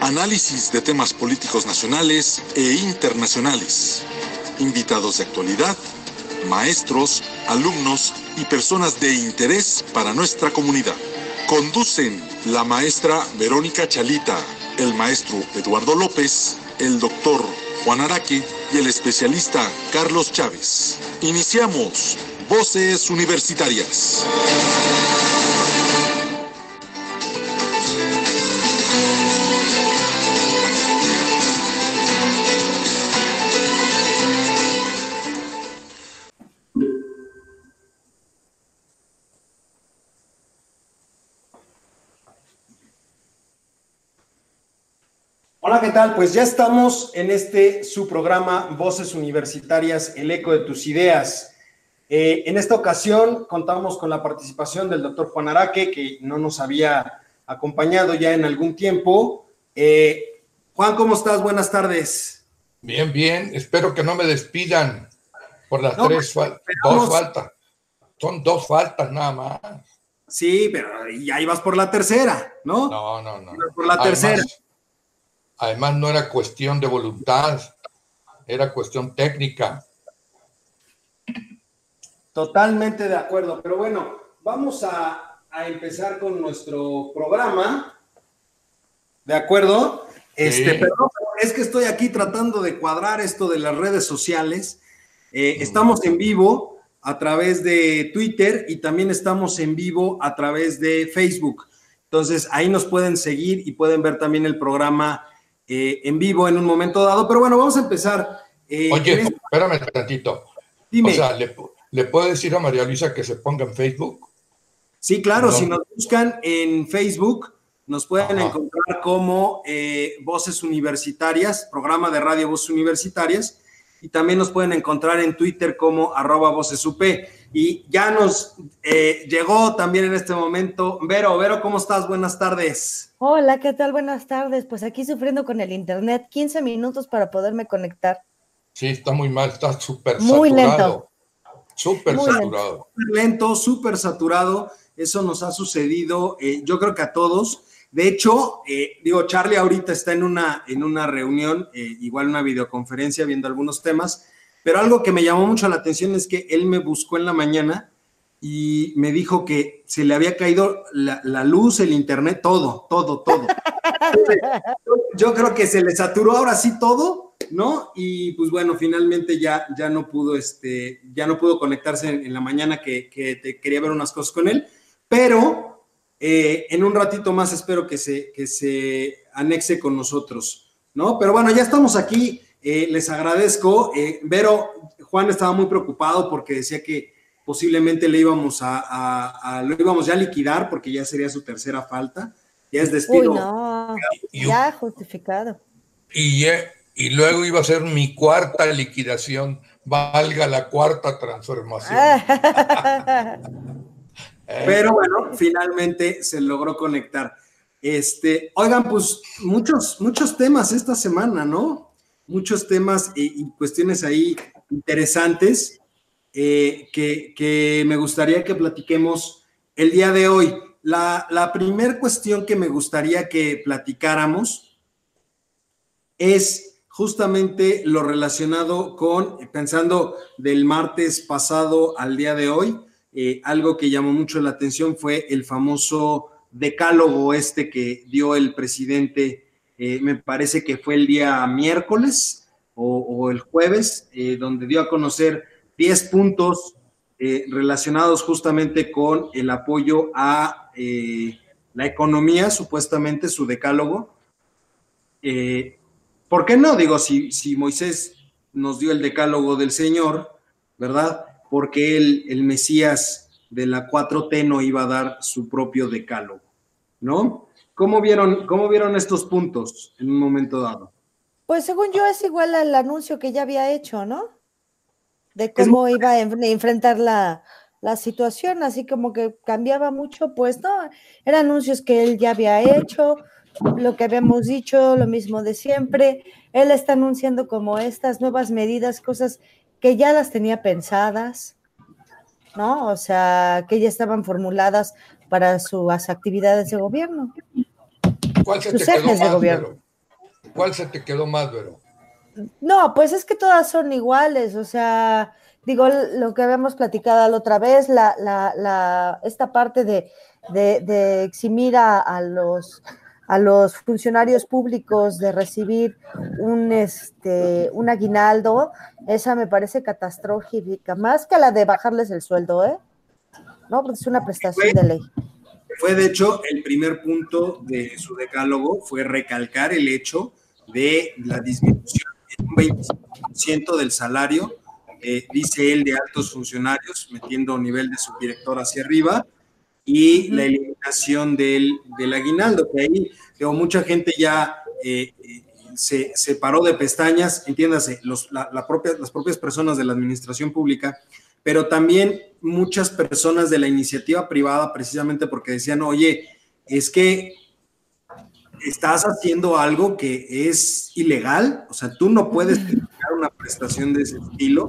Análisis de temas políticos nacionales e internacionales. Invitados de actualidad, maestros, alumnos y personas de interés para nuestra comunidad. Conducen la maestra Verónica Chalita, el maestro Eduardo López, el doctor Juan Araque y el especialista Carlos Chávez. Iniciamos Voces Universitarias. Hola, ¿qué tal? Pues ya estamos en este su programa Voces Universitarias, el eco de tus ideas. Eh, en esta ocasión contamos con la participación del doctor Juan Araque, que no nos había acompañado ya en algún tiempo. Eh, Juan, ¿cómo estás? Buenas tardes. Bien, bien. Espero que no me despidan por las tres faltas. Dos faltas. Son dos faltas nada más. Sí, pero ya ibas por la tercera, ¿no? No, no, no. Por la tercera. Además, no era cuestión de voluntad, era cuestión técnica. Totalmente de acuerdo, pero bueno, vamos a, a empezar con nuestro programa. ¿De acuerdo? Este, Sí. perdón, es que estoy aquí tratando de cuadrar esto de las redes sociales. Eh, estamos en vivo a través de Twitter y también estamos en vivo a través de Facebook. Entonces, ahí nos pueden seguir y pueden ver también el programa eh, en vivo en un momento dado. Pero bueno, vamos a empezar. Eh, Oye, este- espérame tantito. dime. O sea, ¿le, ¿le puedo decir a María Luisa que se ponga en Facebook? Sí, claro, No. si nos buscan en Facebook, nos pueden Ajá. encontrar como eh, Voces Universitarias, programa de radio Voces Universitarias, y también nos pueden encontrar en Twitter como arroba Voces UP. Y ya nos eh, llegó también en este momento, Vero, Vero, ¿cómo estás? Buenas tardes. Hola, ¿qué tal? Buenas tardes. Pues aquí sufriendo con el internet, 15 minutos para poderme conectar. Sí, está muy mal, está súper Muy saturado. lento. Súper Muy saturado. Súper lento, súper saturado. Eso nos ha sucedido, eh, yo creo que a todos. De hecho, eh, digo, Charlie ahorita está en una, en una reunión, eh, igual una videoconferencia, viendo algunos temas, pero algo que me llamó mucho la atención es que él me buscó en la mañana y me dijo que se le había caído la, luz, el internet, todo, todo, todo. Yo creo que se le saturó ahora sí todo, ¿no? Y pues bueno, finalmente ya, ya no pudo, este, ya no pudo conectarse en, en la mañana que, que te quería ver unas cosas con él, pero eh, en un ratito más espero que se, que se anexe con nosotros, ¿no? Pero bueno, ya estamos aquí, eh, les agradezco. Eh, Vero, Juan estaba muy preocupado porque decía que posiblemente le íbamos a, a- a- lo íbamos ya a liquidar porque ya sería su tercera falta, ya es despido. Uy, no, ya justificado. Y, eh, y luego iba a ser mi cuarta liquidación, valga la cuarta transformación. Ah. Eh, Pero bueno, finalmente se logró conectar. Este, oigan, pues muchos, muchos temas esta semana, ¿no? Muchos temas y, cuestiones ahí interesantes eh, que, que me gustaría que platiquemos el día de hoy. La, la primera cuestión que me gustaría que platicáramos es justamente lo relacionado con, pensando del martes pasado al día de hoy, eh, algo que llamó mucho la atención fue el famoso decálogo este que dio el presidente, eh, me parece que fue el día miércoles o, el jueves, eh, donde dio a conocer 10 puntos eh, relacionados justamente con el apoyo a la economía, supuestamente su decálogo. ¿Por qué no? Digo, si, si Moisés nos dio el decálogo del Señor, ¿verdad? Porque el, el Mesías de la 4T no iba a dar su propio decálogo, ¿no? ¿Cómo vieron, cómo vieron estos puntos en un momento dado? Pues según yo es igual al anuncio que ya había hecho, ¿no? De cómo iba a enfrentar la, la situación, así como que cambiaba mucho, pues no, eran anuncios que él ya había hecho, lo que habíamos dicho, lo mismo de siempre. Él está anunciando como estas nuevas medidas, cosas que ya las tenía pensadas, ¿no? O sea, que ya estaban formuladas para sus actividades de gobierno. ¿Cuál se te quedó más, gobierno. ¿Cuál se te quedó más, Vero? No, pues es que todas son iguales, o sea, digo, lo que habíamos platicado la otra vez, la, la, esta parte de, de, eximir a, los a los funcionarios públicos de recibir un, este, un aguinaldo, esa me parece catastrófica, más que la de bajarles el sueldo, ¿eh? No, porque es una prestación de ley. Fue, de hecho, el primer punto de su decálogo, fue recalcar el hecho de la disminución en un 25% del salario, eh, dice él, de altos funcionarios, metiendo nivel de subdirector hacia arriba, y la eliminación del, del aguinaldo, que ahí digo, mucha gente ya eh, se, se, paró de pestañas, entiéndase, los, la, propia, las propias personas de la administración pública, pero también muchas personas de la iniciativa privada, precisamente porque decían, oye, es que estás haciendo algo que es ilegal, o sea, tú no puedes tener una prestación de ese estilo.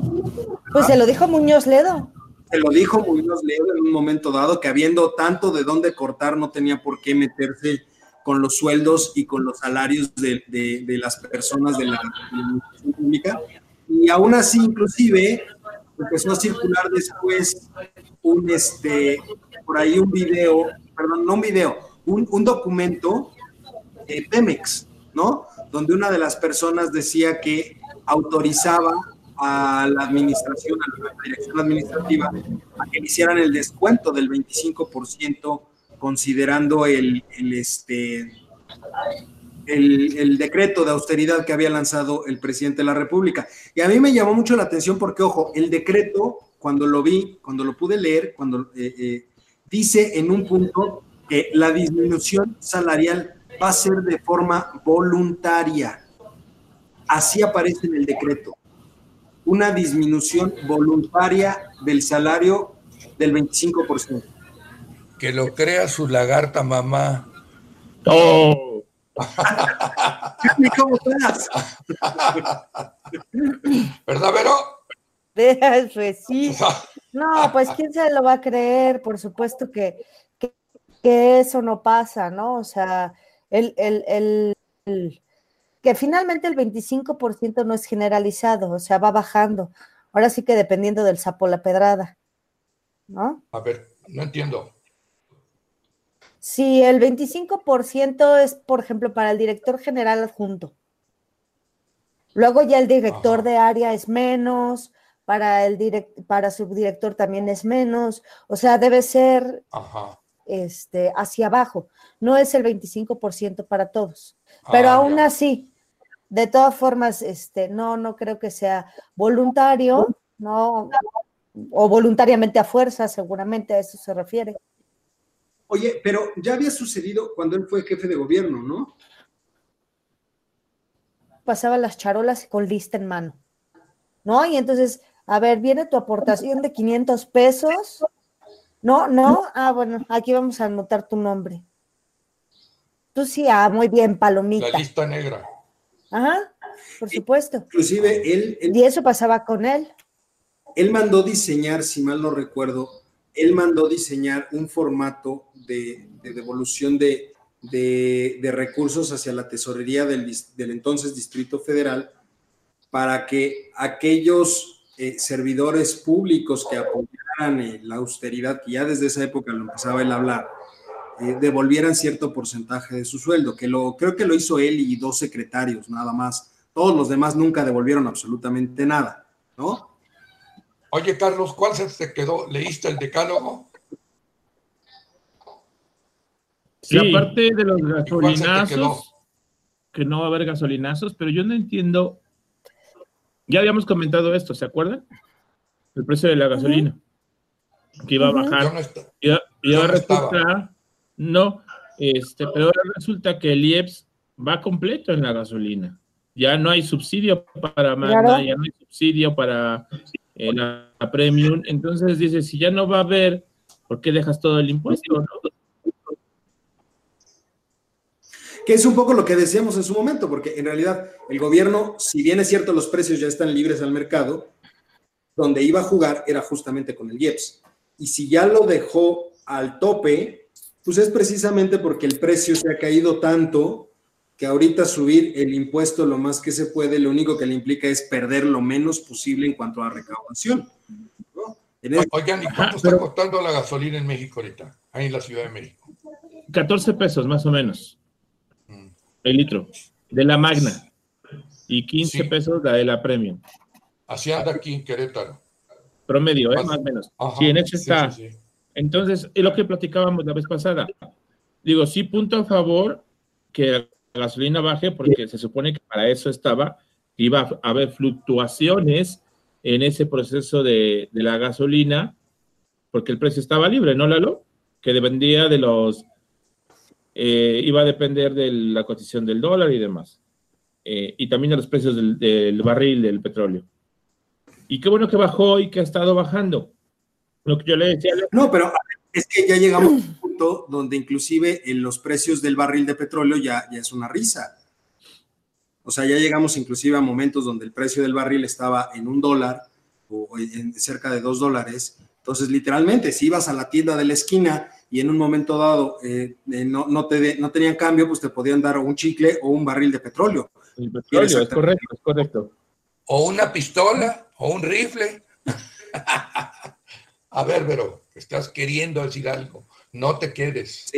Pues se lo dijo Muñoz Ledo se lo dijo Muñoz Ledo en un momento dado, que habiendo tanto de dónde cortar, no tenía por qué meterse con los sueldos y con los salarios de, las personas de la, administración pública. Y aún así, inclusive, empezó a circular después un, este, por ahí un video, perdón, no un video, un, un documento de Pemex, ¿no? Donde una de las personas decía que autorizaba a la administración, a la dirección administrativa, a que hicieran el descuento del 25%, considerando el, el este, el, el, decreto de austeridad que había lanzado el presidente de la República. Y a mí me llamó mucho la atención porque, ojo, el decreto, cuando lo vi, cuando lo pude leer, cuando eh, eh, dice en un punto que la disminución salarial va a ser de forma voluntaria. Así aparece en el decreto una disminución voluntaria del salario del 25%. Que lo crea su lagarta mamá. ¡Oh! ¿Cómo estás? ¿Verdad, Vero? Pues sí. No, pues quién se lo va a creer, por supuesto que, que, eso no pasa, ¿no? O sea, el, el, el que finalmente el 25% no es generalizado, o sea, va bajando. Ahora sí que dependiendo del sapo la pedrada, ¿no? A ver, no entiendo. Sí, el 25% es, por ejemplo, para el director general adjunto. Luego ya el director de área es menos, para el direct, para subdirector también es menos, o sea, debe ser Este, hacia abajo. No es el 25% para todos. Pero ah, aún así, de todas formas, este, no, no creo que sea voluntario, no, o voluntariamente a fuerza, seguramente a eso se refiere. Oye, pero ya había sucedido cuando él fue jefe de gobierno, ¿no? Pasaba las charolas con lista en mano, ¿no? Y entonces, a ver, viene tu aportación de 500 pesos. No, no, ah, bueno, aquí vamos a anotar tu nombre. Tú sí, ah, muy bien, palomita. La lista negra. Ajá, por supuesto. Inclusive él, Y eso pasaba con él. Él mandó diseñar, si mal no recuerdo, él mandó diseñar un formato de, devolución de, recursos hacia la tesorería del, entonces Distrito Federal para que aquellos eh, servidores públicos que apoyaran eh, la austeridad, que ya desde esa época lo empezaba él a hablar, eh, devolvieran cierto porcentaje de su sueldo, que lo creo que lo hizo él y dos secretarios nada más. Todos los demás nunca devolvieron absolutamente nada, ¿no? Oye, Carlos, ¿cuál se te quedó? ¿Leíste el decálogo? Sí, aparte de los gasolinazos, que no va a haber gasolinazos, pero yo no entiendo. Ya habíamos comentado esto, ¿se acuerdan? El precio de la gasolina, que iba a bajar. y, ahora no, este, pero ahora resulta que el IEPS va completo en la gasolina. Ya no hay subsidio para Magna, ya no hay subsidio para eh, la, Premium. Entonces dice, si ya no va a haber, ¿por qué dejas todo el impuesto? Que es un poco lo que decíamos en su momento, porque en realidad el gobierno, si bien es cierto los precios ya están libres al mercado, donde iba a jugar era justamente con el IEPS. Y si ya lo dejó al tope, pues es precisamente porque el precio se ha caído tanto que ahorita subir el impuesto lo más que se puede, lo único que le implica es perder lo menos posible en cuanto a recaudación. Oigan, ¿y cuánto está costando la gasolina en México ahorita? Ahí en la Ciudad de México. 14 pesos más o menos. El litro. De la Magna. Y 15 pesos la de la Premium. Así anda aquí en Querétaro. Promedio, ¿eh? Más o menos. sí, en eso está. Entonces, es lo que platicábamos la vez pasada. Digo, sí, punto a favor que la gasolina baje porque se supone que para eso estaba, iba a haber fluctuaciones en ese proceso de, la gasolina, porque el precio estaba libre, ¿no, Lalo? Que dependía de los, eh, iba a depender de la cotización del dólar y demás. Eh, y también de los precios del, del, barril del petróleo. Y qué bueno que bajó y que ha estado bajando. Lo que yo le decía. No, pero es que ya llegamos a un punto donde inclusive en los precios del barril de petróleo ya, ya es una risa. O sea, ya llegamos inclusive a momentos donde el precio del barril estaba en un dólar o en cerca de dos dólares. Entonces, literalmente, si ibas a la tienda de la esquina y en un momento dado eh, eh, no, no, te no tenían cambio, pues te podían dar un chicle o un barril de petróleo. El petróleo, es correcto, es correcto. O una pistola o un rifle. a ver, pero estás queriendo decir algo, no te quedes.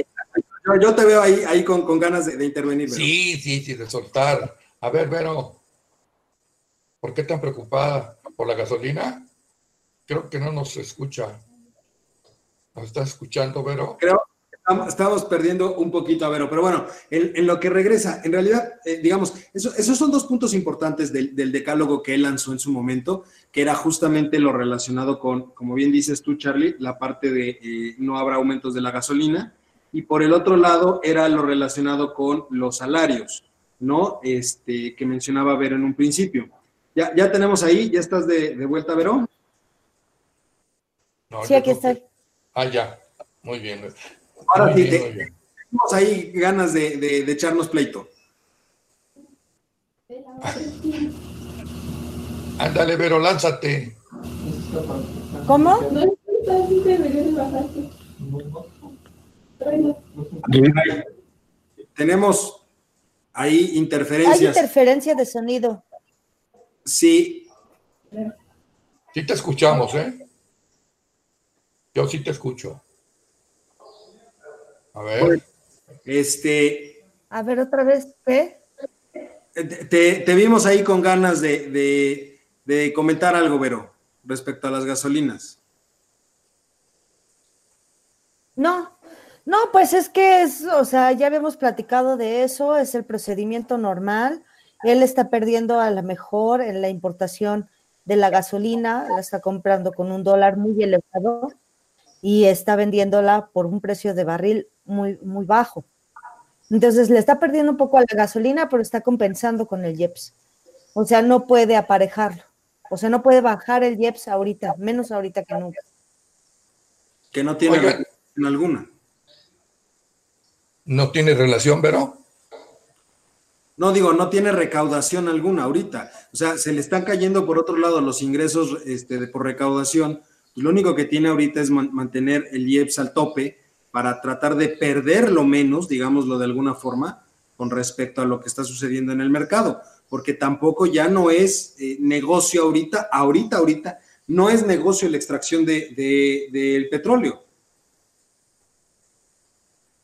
Yo, te veo ahí, ahí con, ganas de, intervenir. Sí, sí, sí, de soltar. A ver, Vero, ¿por qué tan preocupada? ¿Por la gasolina? Creo que no nos escucha. ¿Nos estás escuchando, Vero? Creo, estamos perdiendo un poquito a Vero, pero bueno, en, lo que regresa, en realidad, eh, digamos, esos son dos puntos importantes del, decálogo que él lanzó en su momento, que era justamente lo relacionado con, como bien dices tú, Charlie, la parte de eh, no habrá aumentos de la gasolina, y por el otro lado era lo relacionado con los salarios, ¿no? Este, que mencionaba Vero en un principio. Ya, ya tenemos ahí, ya estás de, vuelta, Vero. sí, aquí estoy. Ah, ya, muy bien. Ahora sí, tenemos ahí ganas de, echarnos pleito. Ándale, Vero, lánzate. ¿Cómo? Tenemos ahí interferencias. Hay interferencia de sonido. Sí. Sí te escuchamos, ¿eh? Yo sí te escucho. A ver. Este. A ver, otra vez, ¿qué? Te, vimos ahí con ganas de, comentar algo, Vero, respecto a las gasolinas. No, no, pues es que es, o sea, ya habíamos platicado de eso, es el procedimiento normal. Él está perdiendo a lo mejor en la importación de la gasolina, la está comprando con un dólar muy elevado y está vendiéndola por un precio de barril muy, muy bajo. Entonces le está perdiendo un poco a la gasolina, pero está compensando con el IEPS. O sea, no puede aparejarlo. O sea, no puede bajar el IEPS ahorita, menos ahorita que nunca. Que no tiene relación alguna. ¿No tiene relación, Vero? No, digo, no tiene recaudación alguna ahorita. O sea, se le están cayendo por otro lado los ingresos este, de, por recaudación. Lo único que tiene ahorita es mantener el IEPS al tope para tratar de perder lo menos, digámoslo de alguna forma, con respecto a lo que está sucediendo en el mercado, porque tampoco ya no es eh, negocio ahorita, ahorita, ahorita, no es negocio la extracción del de, petróleo.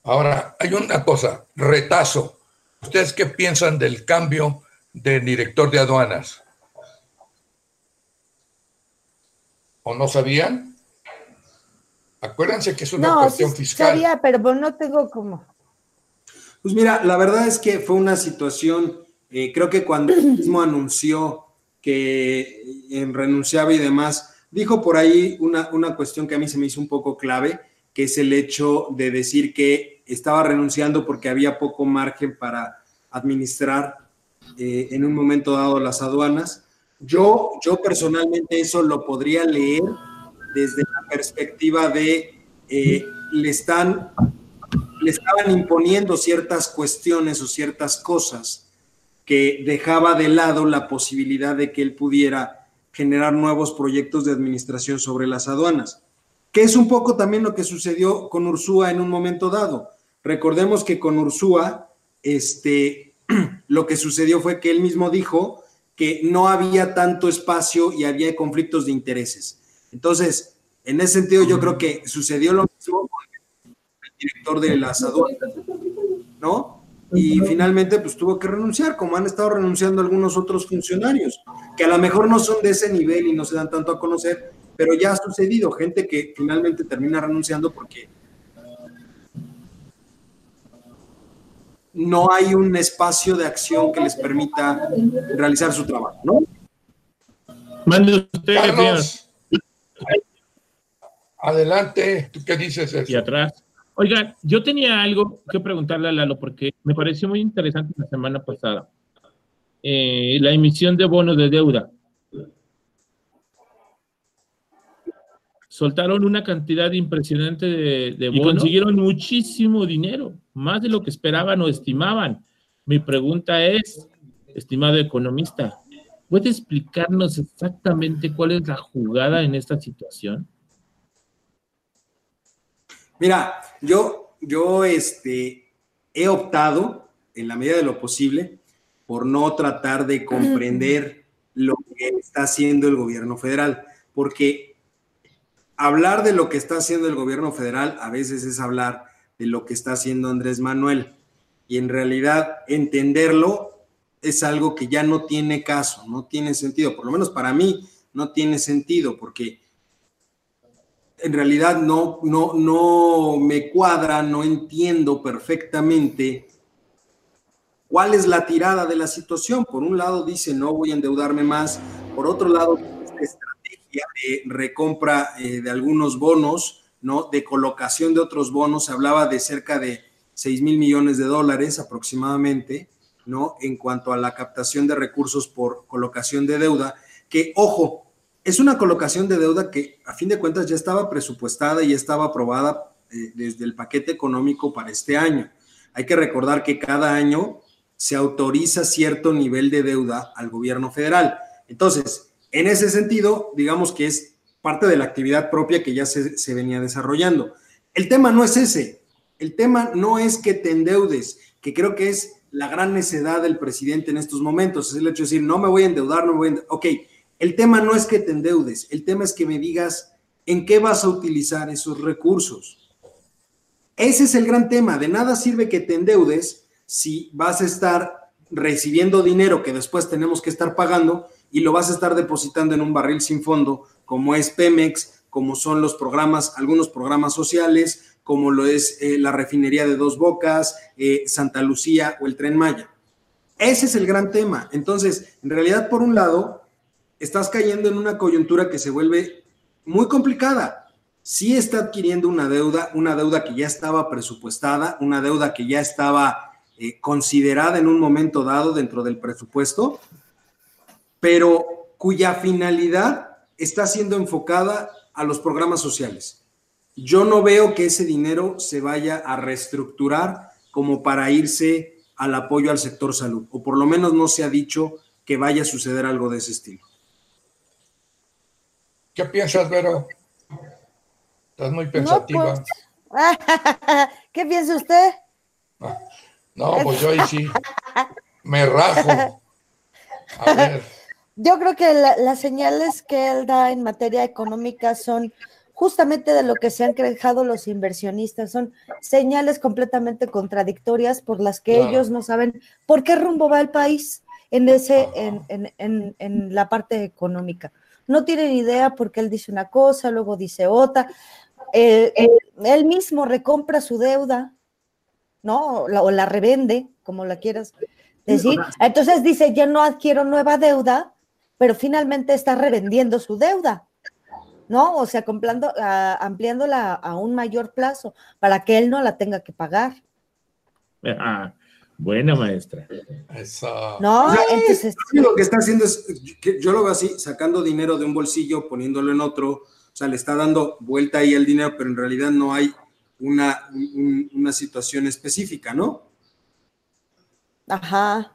Ahora, hay una cosa, retazo. ¿Ustedes qué piensan del cambio de director de aduanas? ¿O no sabían? Acuérdense que es una cuestión fiscal. Sabía, pero no tengo como. Pues mira, la verdad es que fue una situación, eh, creo que cuando él mismo anunció que en renunciaba y demás, dijo por ahí una, una cuestión que a mí se me hizo un poco clave, que es el hecho de decir que estaba renunciando porque había poco margen para administrar eh, en un momento dado las aduanas. Yo, yo personalmente eso lo podría leer desde la perspectiva de eh, le están le estaban imponiendo ciertas cuestiones o ciertas cosas que dejaba de lado la posibilidad de que él pudiera generar nuevos proyectos de administración sobre las aduanas, que es un poco también lo que sucedió con Ursúa en un momento dado. Recordemos que con Ursúa, este, lo que sucedió fue que él mismo dijo que no había tanto espacio y había conflictos de intereses. Entonces, en ese sentido, yo creo que sucedió lo mismo con el director de las aduanas, ¿no? Y finalmente, pues tuvo que renunciar, como han estado renunciando algunos otros funcionarios, que a lo mejor no son de ese nivel y no se dan tanto a conocer, pero ya ha sucedido, gente que finalmente termina renunciando porque no hay un espacio de acción que les permita realizar su trabajo, ¿no? Mande usted, Carlos, Adelante, ¿tú qué dices? Y atrás. Oigan, yo tenía algo que preguntarle a Lalo porque me pareció muy interesante la semana pasada. Eh, la emisión de bonos de deuda. Soltaron una cantidad impresionante de, de bonos y consiguieron muchísimo dinero, más de lo que esperaban o estimaban. Mi pregunta es, estimado economista, ¿puede explicarnos exactamente cuál es la jugada en esta situación? Mira, yo, yo este, he optado, en la medida de lo posible, por no tratar de comprender lo que está haciendo el gobierno federal, porque hablar de lo que está haciendo el gobierno federal a veces es hablar de lo que está haciendo Andrés Manuel. Y en realidad entenderlo es algo que ya no tiene caso, no tiene sentido. Por lo menos para mí no tiene sentido porque en realidad no, no, no me cuadra, no entiendo perfectamente cuál es la tirada de la situación. Por un lado dice no voy a endeudarme más, por otro lado de recompra eh, de algunos bonos, ¿no? De colocación de otros bonos, se hablaba de cerca de 6 mil millones de dólares aproximadamente, ¿no? En cuanto a la captación de recursos por colocación de deuda, que, ojo, es una colocación de deuda que a fin de cuentas ya estaba presupuestada y estaba aprobada eh, desde el paquete económico para este año. Hay que recordar que cada año se autoriza cierto nivel de deuda al gobierno federal. Entonces, en ese sentido, digamos que es parte de la actividad propia que ya se, venía desarrollando. El tema no es ese, el tema no es que te endeudes, que creo que es la gran necedad del presidente en estos momentos, es el hecho de decir, no me voy a endeudar, no me voy a endeudar. Ok, el tema no es que te endeudes, el tema es que me digas en qué vas a utilizar esos recursos. Ese es el gran tema, de nada sirve que te endeudes si vas a estar recibiendo dinero que después tenemos que estar pagando y lo vas a estar depositando en un barril sin fondo, como es Pemex, como son los programas, algunos programas sociales, como lo es eh, la refinería de Dos Bocas, eh, Santa Lucía o el Tren Maya. Ese es el gran tema. Entonces, en realidad, por un lado, estás cayendo en una coyuntura que se vuelve muy complicada. Sí está adquiriendo una deuda, una deuda que ya estaba presupuestada, una deuda que ya estaba eh, considerada en un momento dado dentro del presupuesto, pero cuya finalidad está siendo enfocada a los programas sociales. Yo no veo que ese dinero se vaya a reestructurar como para irse al apoyo al sector salud, o por lo menos no se ha dicho que vaya a suceder algo de ese estilo. ¿Qué piensas, Vero? Estás muy pensativa. Pues, ¿Qué piensa usted? No, pues yo ahí sí me rajo. A ver. Yo creo que las señales que él da en materia económica son justamente de lo que se han quejado los inversionistas, son señales completamente contradictorias por las que ellos no saben por qué rumbo va el país en, ese, en, en, en, la parte económica. No tienen idea porque él dice una cosa, luego dice otra. Eh, eh, él mismo recompra su deuda, ¿no? o la revende, como la quieras decir. Entonces dice, ya no adquiero nueva deuda, pero finalmente está revendiendo su deuda, ¿no? O sea, comprando, uh, ampliándola a un mayor plazo para que él no la tenga que pagar. Ah, Buena maestra. Eso. No, entonces. Lo que está haciendo es, que yo lo veo así, sacando dinero de un bolsillo, poniéndolo en otro, o sea, le está dando vuelta ahí el dinero, pero en realidad no hay una, una situación específica, ¿no? Ajá.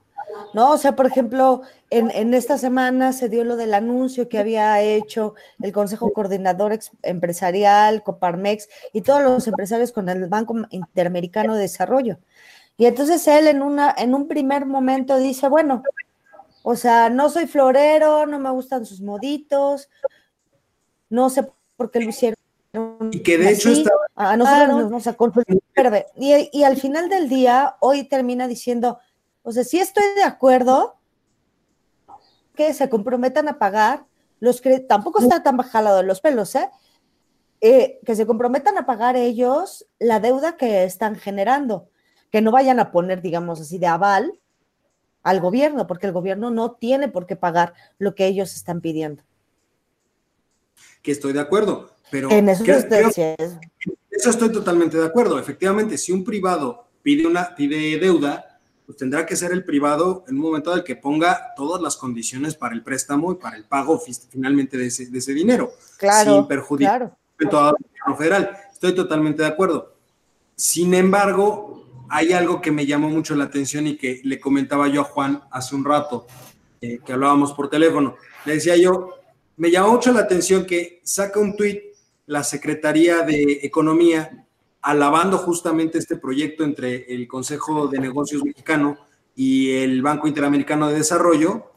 No, o sea, por ejemplo, en, en, esta semana se dio lo del anuncio que había hecho el Consejo Coordinador Empresarial, Coparmex y todos los empresarios con el Banco Interamericano de Desarrollo. Y entonces él en, una, en un primer momento dice, bueno, o sea, no soy florero, no me gustan sus moditos, no sé por qué lo hicieron. Y que de hecho está... A nosotros nos sacó y, y al final del día, hoy termina diciendo, o sea, sí estoy de acuerdo que se comprometan a pagar los que tampoco está tan bajado de los pelos, ¿eh? ¿eh? Que se comprometan a pagar ellos la deuda que están generando, que no vayan a poner, digamos así, de aval al gobierno, porque el gobierno no tiene por qué pagar lo que ellos están pidiendo. Que estoy de acuerdo, pero... En eso, eso estoy totalmente de acuerdo. Efectivamente, si un privado pide, una, pide deuda, pues tendrá que ser el privado en un momento del que ponga todas las condiciones para el préstamo y para el pago finalmente de ese, de ese dinero, claro, sin perjudicar al gobierno federal. Estoy totalmente de acuerdo. Sin embargo, hay algo que me llamó mucho la atención y que le comentaba yo a Juan hace un rato, eh, que hablábamos por teléfono. Le decía yo, me llamó mucho la atención que saca un tuit la Secretaría de Economía alabando justamente este proyecto entre el Consejo de Negocios Mexicano y el Banco Interamericano de Desarrollo,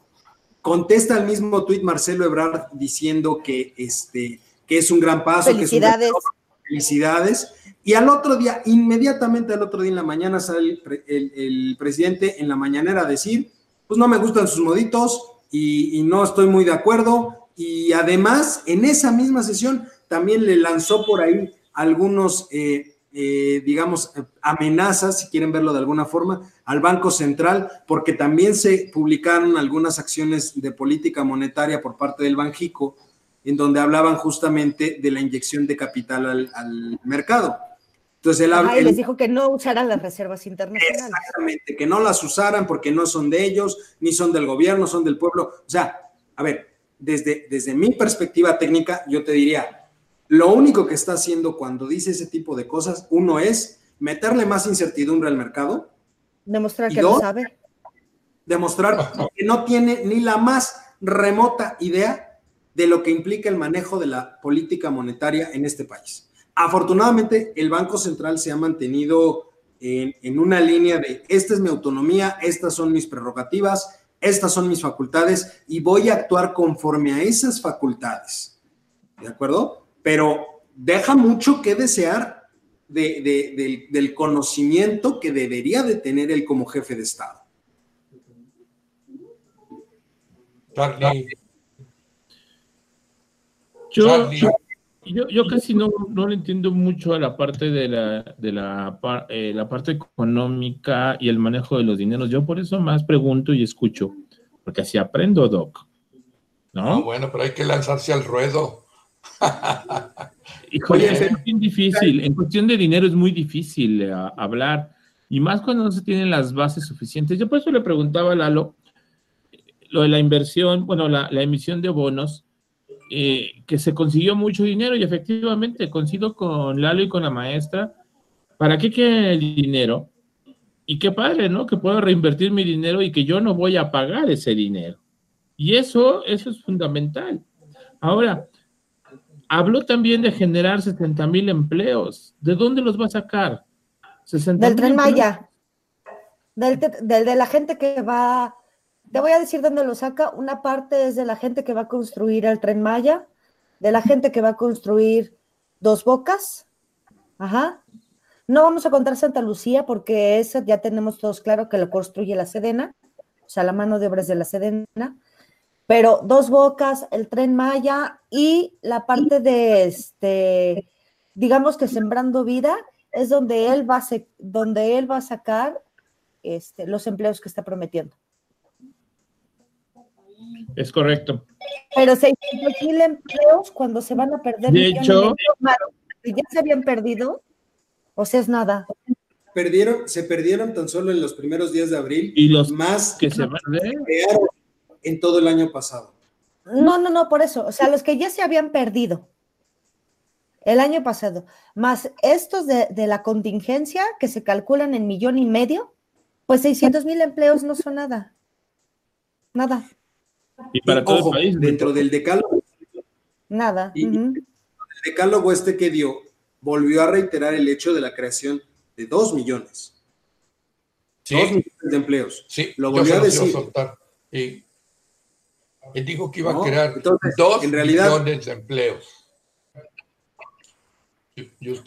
contesta el mismo tuit Marcelo Ebrard diciendo que, este, que es un gran paso. Felicidades. Que felicidades. Y al otro día, inmediatamente al otro día en la mañana sale el, presidente en la mañanera a decir, pues no me gustan sus moditos y, no estoy muy de acuerdo. Y además, en esa misma sesión, también le lanzó por ahí algunos eh, eh, digamos, amenazas, si quieren verlo de alguna forma, al Banco Central, porque también se publicaron algunas acciones de política monetaria por parte del Banjico, en donde hablaban justamente de la inyección de capital al, mercado. Entonces él, Ajá, les dijo que no usaran las reservas internacionales. Exactamente, que no las usaran porque no son de ellos, ni son del gobierno, son del pueblo. O sea, a ver, desde, desde mi perspectiva técnica, yo te diría, lo único que está haciendo cuando dice ese tipo de cosas, uno es meterle más incertidumbre al mercado. Demostrar que no sabe. Demostrar que no tiene ni la más remota idea de lo que implica el manejo de la política monetaria en este país. Afortunadamente, el Banco Central se ha mantenido en, en, una línea de, esta es mi autonomía, estas son mis prerrogativas, estas son mis facultades y voy a actuar conforme a esas facultades. ¿De acuerdo? Pero deja mucho que desear del, conocimiento que debería de tener él como jefe de Estado. Yo, yo, casi no, no, le entiendo mucho a la parte de la, de la, eh, la parte económica y el manejo de los dineros. Yo por eso más pregunto y escucho, porque así aprendo, Doc. ¿No? Ah, bueno, pero hay que lanzarse al ruedo. Híjole, es bien difícil. En cuestión de dinero es muy difícil eh, hablar. Y más cuando no se tienen las bases suficientes. Yo por eso le preguntaba a Lalo lo de la inversión, bueno, la, emisión de bonos, eh, que se consiguió mucho dinero y efectivamente coincido con Lalo y con la maestra. ¿Para qué quieren el dinero? Y qué padre, ¿no? Que puedo reinvertir mi dinero y que yo no voy a pagar ese dinero. Y eso, eso es fundamental. Ahora, Habló también de generar 60 mil empleos. ¿De dónde los va a sacar? del tren Maya. Del, de la gente que va. Te voy a decir dónde lo saca. Una parte es de la gente que va a construir el tren Maya, de la gente que va a construir dos bocas. Ajá. No vamos a contar Santa Lucía porque ese ya tenemos todos claro que lo construye la Sedena, o sea, la mano de obras de la Sedena pero Dos Bocas, el tren Maya y la parte de este, digamos que Sembrando Vida, es donde él va a, donde él va a sacar este, los empleos que está prometiendo. Es correcto. Pero 600 mil empleos cuando se van a perder. De hecho, ya se habían perdido, o sea, es nada. perdieron, se perdieron tan solo en los primeros días de abril y los más que se crearon en todo el año pasado. No, no, no, por eso. O sea, los que ya se habían perdido el año pasado, más estos de, la contingencia que se calculan en millón y medio, pues 600 mil empleos no son nada. Nada. Y para todo el país. Dentro del decálogo. Nada. El decálogo este que dio volvió a reiterar el hecho de la creación de 2 millones. Sí. Dos millones de empleos. Sí, lo volvió a decir. Él dijo que iba a crear 2 millones de empleos.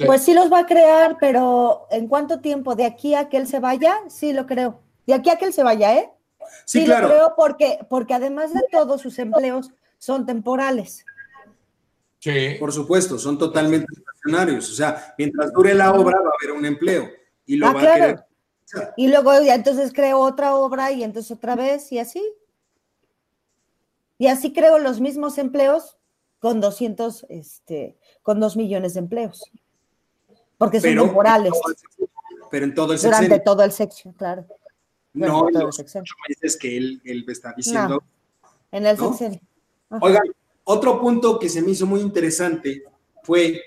Pues sí los va a crear, pero ¿en cuánto tiempo? ¿De aquí a que él se vaya? Sí, lo creo. De aquí a que él se vaya, ¿eh? Sí, claro. lo creo porque, porque además de todo, sus empleos son temporales. Sí. Por supuesto, son totalmente estacionarios. O sea, mientras dure la obra va a haber un empleo. Y lo ah, va a querer. Y luego ya entonces creo otra obra y entonces otra vez y así. Y así creo los mismos empleos con 200, este, con 2 millones de empleos. Porque son temporales. Pero en todo el sexenio. Durante todo el sexo, claro. No, en los meses que él, él está diciendo. en el sexenio. Oigan, otro punto que se me hizo muy interesante fue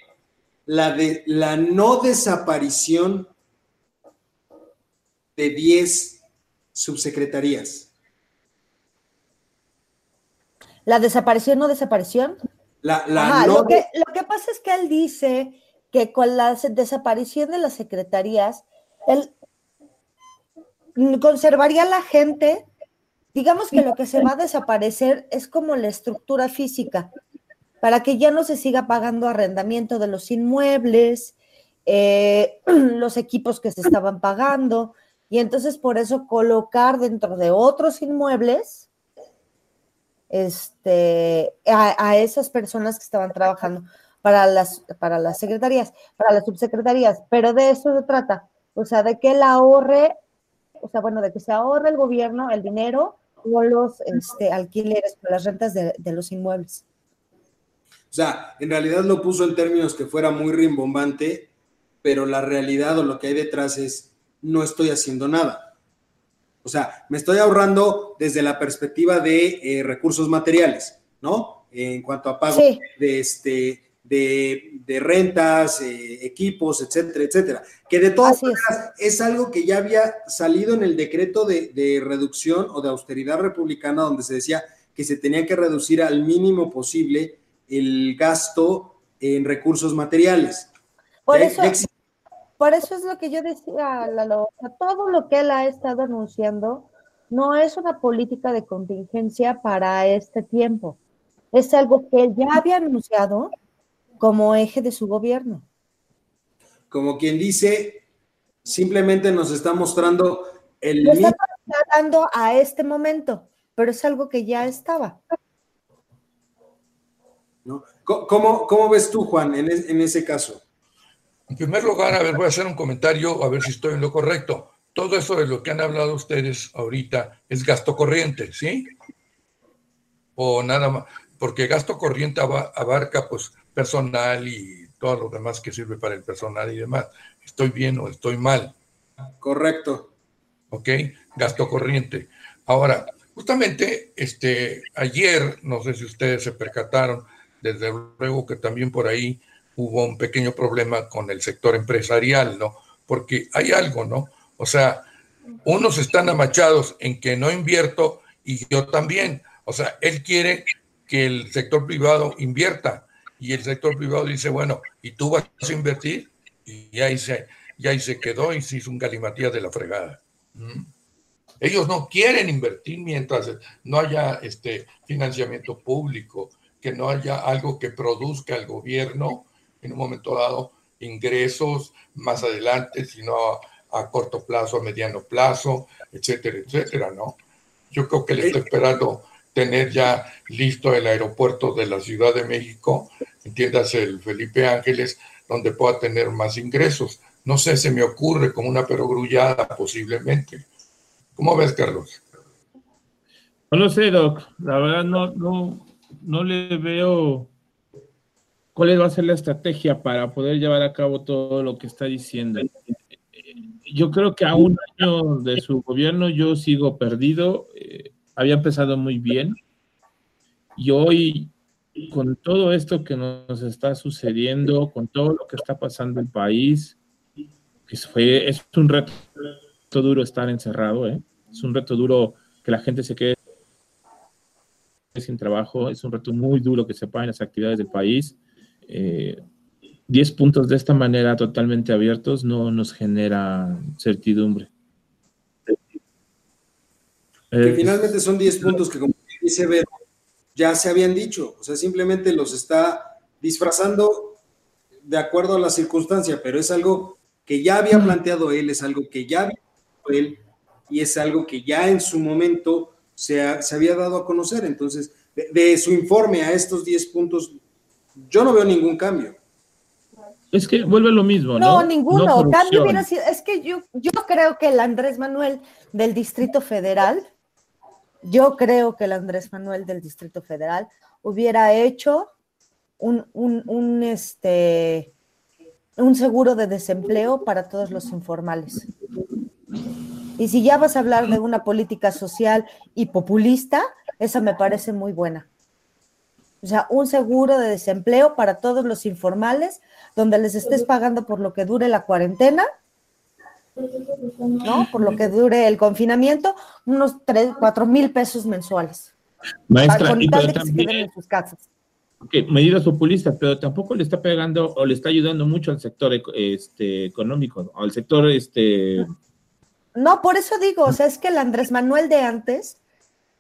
la de la no desaparición de 10 subsecretarías. ¿La desaparición no desaparición? lo, que, lo que pasa es que él dice que con la desaparición de las secretarías, él conservaría la gente. Digamos que lo que se va a desaparecer es como la estructura física, para que ya no se siga pagando arrendamiento de los inmuebles, eh, los equipos que se estaban pagando, y entonces por eso colocar dentro de otros inmuebles este, a, esas personas que estaban trabajando para las, para las secretarías, para las subsecretarías, pero de eso se trata, o sea, de que él ahorre, o sea, bueno, de que se ahorre el gobierno el dinero o los este, alquileres, las rentas de, de los inmuebles. O sea, en realidad lo puso en términos que fuera muy rimbombante, pero la realidad o lo que hay detrás es, no estoy haciendo nada. O sea, me estoy ahorrando desde la perspectiva de eh, recursos materiales, ¿no? En cuanto a pago de, este, de, rentas, eh, equipos, etcétera, etcétera. Que de todas maneras es. algo que ya había salido en el decreto de, de reducción o de austeridad republicana, donde se decía que se tenía que reducir al mínimo posible el gasto en recursos materiales. Por eso, por eso es lo que yo decía, Lalo, todo lo que él ha estado anunciando no es una política de contingencia para este tiempo. Es algo que él ya había anunciado como eje de su gobierno. Como quien dice, simplemente nos está mostrando el... Lo está dando a este momento, pero es algo que ya estaba. ¿Cómo, cómo ves tú, Juan, en, en ese caso? En primer lugar, a ver, voy a hacer un comentario, a ver si estoy en lo correcto. Todo eso de lo que han hablado ustedes ahorita es gasto corriente, ¿sí? O nada más, porque gasto corriente abarca pues personal y todo lo demás que sirve para el personal y demás. ¿Estoy bien o estoy mal? Correcto. ¿Ok? Gasto corriente. Ahora, justamente este, ayer, no sé si ustedes se percataron, desde luego que también por ahí hubo un pequeño problema con el sector empresarial, ¿no? Porque hay algo, ¿no? O sea, unos están amachados en que no invierto y yo también. O sea, él quiere que el sector privado invierta y el sector privado dice, bueno, ¿y tú vas a invertir? Y ahí se, ahí se quedó y se hizo un galimatías de la fregada. ¿Mm? Ellos no quieren invertir mientras no haya este financiamiento público, que no haya algo que produzca el gobierno en un momento dado ingresos más adelante, sino a, corto plazo, a mediano plazo, etcétera, etcétera, ¿no? Yo creo que le estoy esperando tener ya listo el aeropuerto de la Ciudad de México, entiéndase el Felipe Ángeles, donde pueda tener más ingresos. No sé, se me ocurre como una perogrullada posiblemente. ¿Cómo ves, Carlos? No lo sé, Doc. La verdad no, no, no le veo cuál va a ser la estrategia para poder llevar a cabo todo lo que está diciendo. yo creo que a un año de su gobierno yo sigo perdido. Eh, había empezado muy bien y hoy con todo esto que nos está sucediendo, con todo lo que está pasando en el país, es, fue, es un reto duro estar encerrado, ¿eh? es un reto duro que la gente se quede sin trabajo, es un reto muy duro que se paguen las actividades del país. Eh, 10 puntos de esta manera totalmente abiertos no nos genera certidumbre. Que finalmente son 10 puntos que, como dice Vero, ya se habían dicho, o sea, simplemente los está disfrazando de acuerdo a la circunstancia, pero es algo que ya había planteado él, es algo que ya había él y es algo que ya en su momento se, se había dado a conocer. Entonces, de, de, su informe a estos 10 puntos, yo no veo ningún cambio. Es que vuelve lo mismo, ¿no? No, ninguno. No cambio hubiera sido, es que yo, yo creo que el Andrés Manuel del Distrito Federal, yo creo que el Andrés Manuel del Distrito Federal hubiera hecho un, un, un, este, un seguro de desempleo para todos los informales. Y si ya vas a hablar de una política social y populista, esa me parece muy buena. O sea, un seguro de desempleo para todos los informales, donde les estés pagando por lo que dure la cuarentena, ¿no? Por lo que dure el confinamiento, unos 3, 4 mil pesos mensuales. Maestra, y pero también, en sus casas. Okay, medidas populistas, pero tampoco le está pegando o le está ayudando mucho al sector este, económico, al sector este. No, por eso digo, o sea, es que el Andrés Manuel de antes,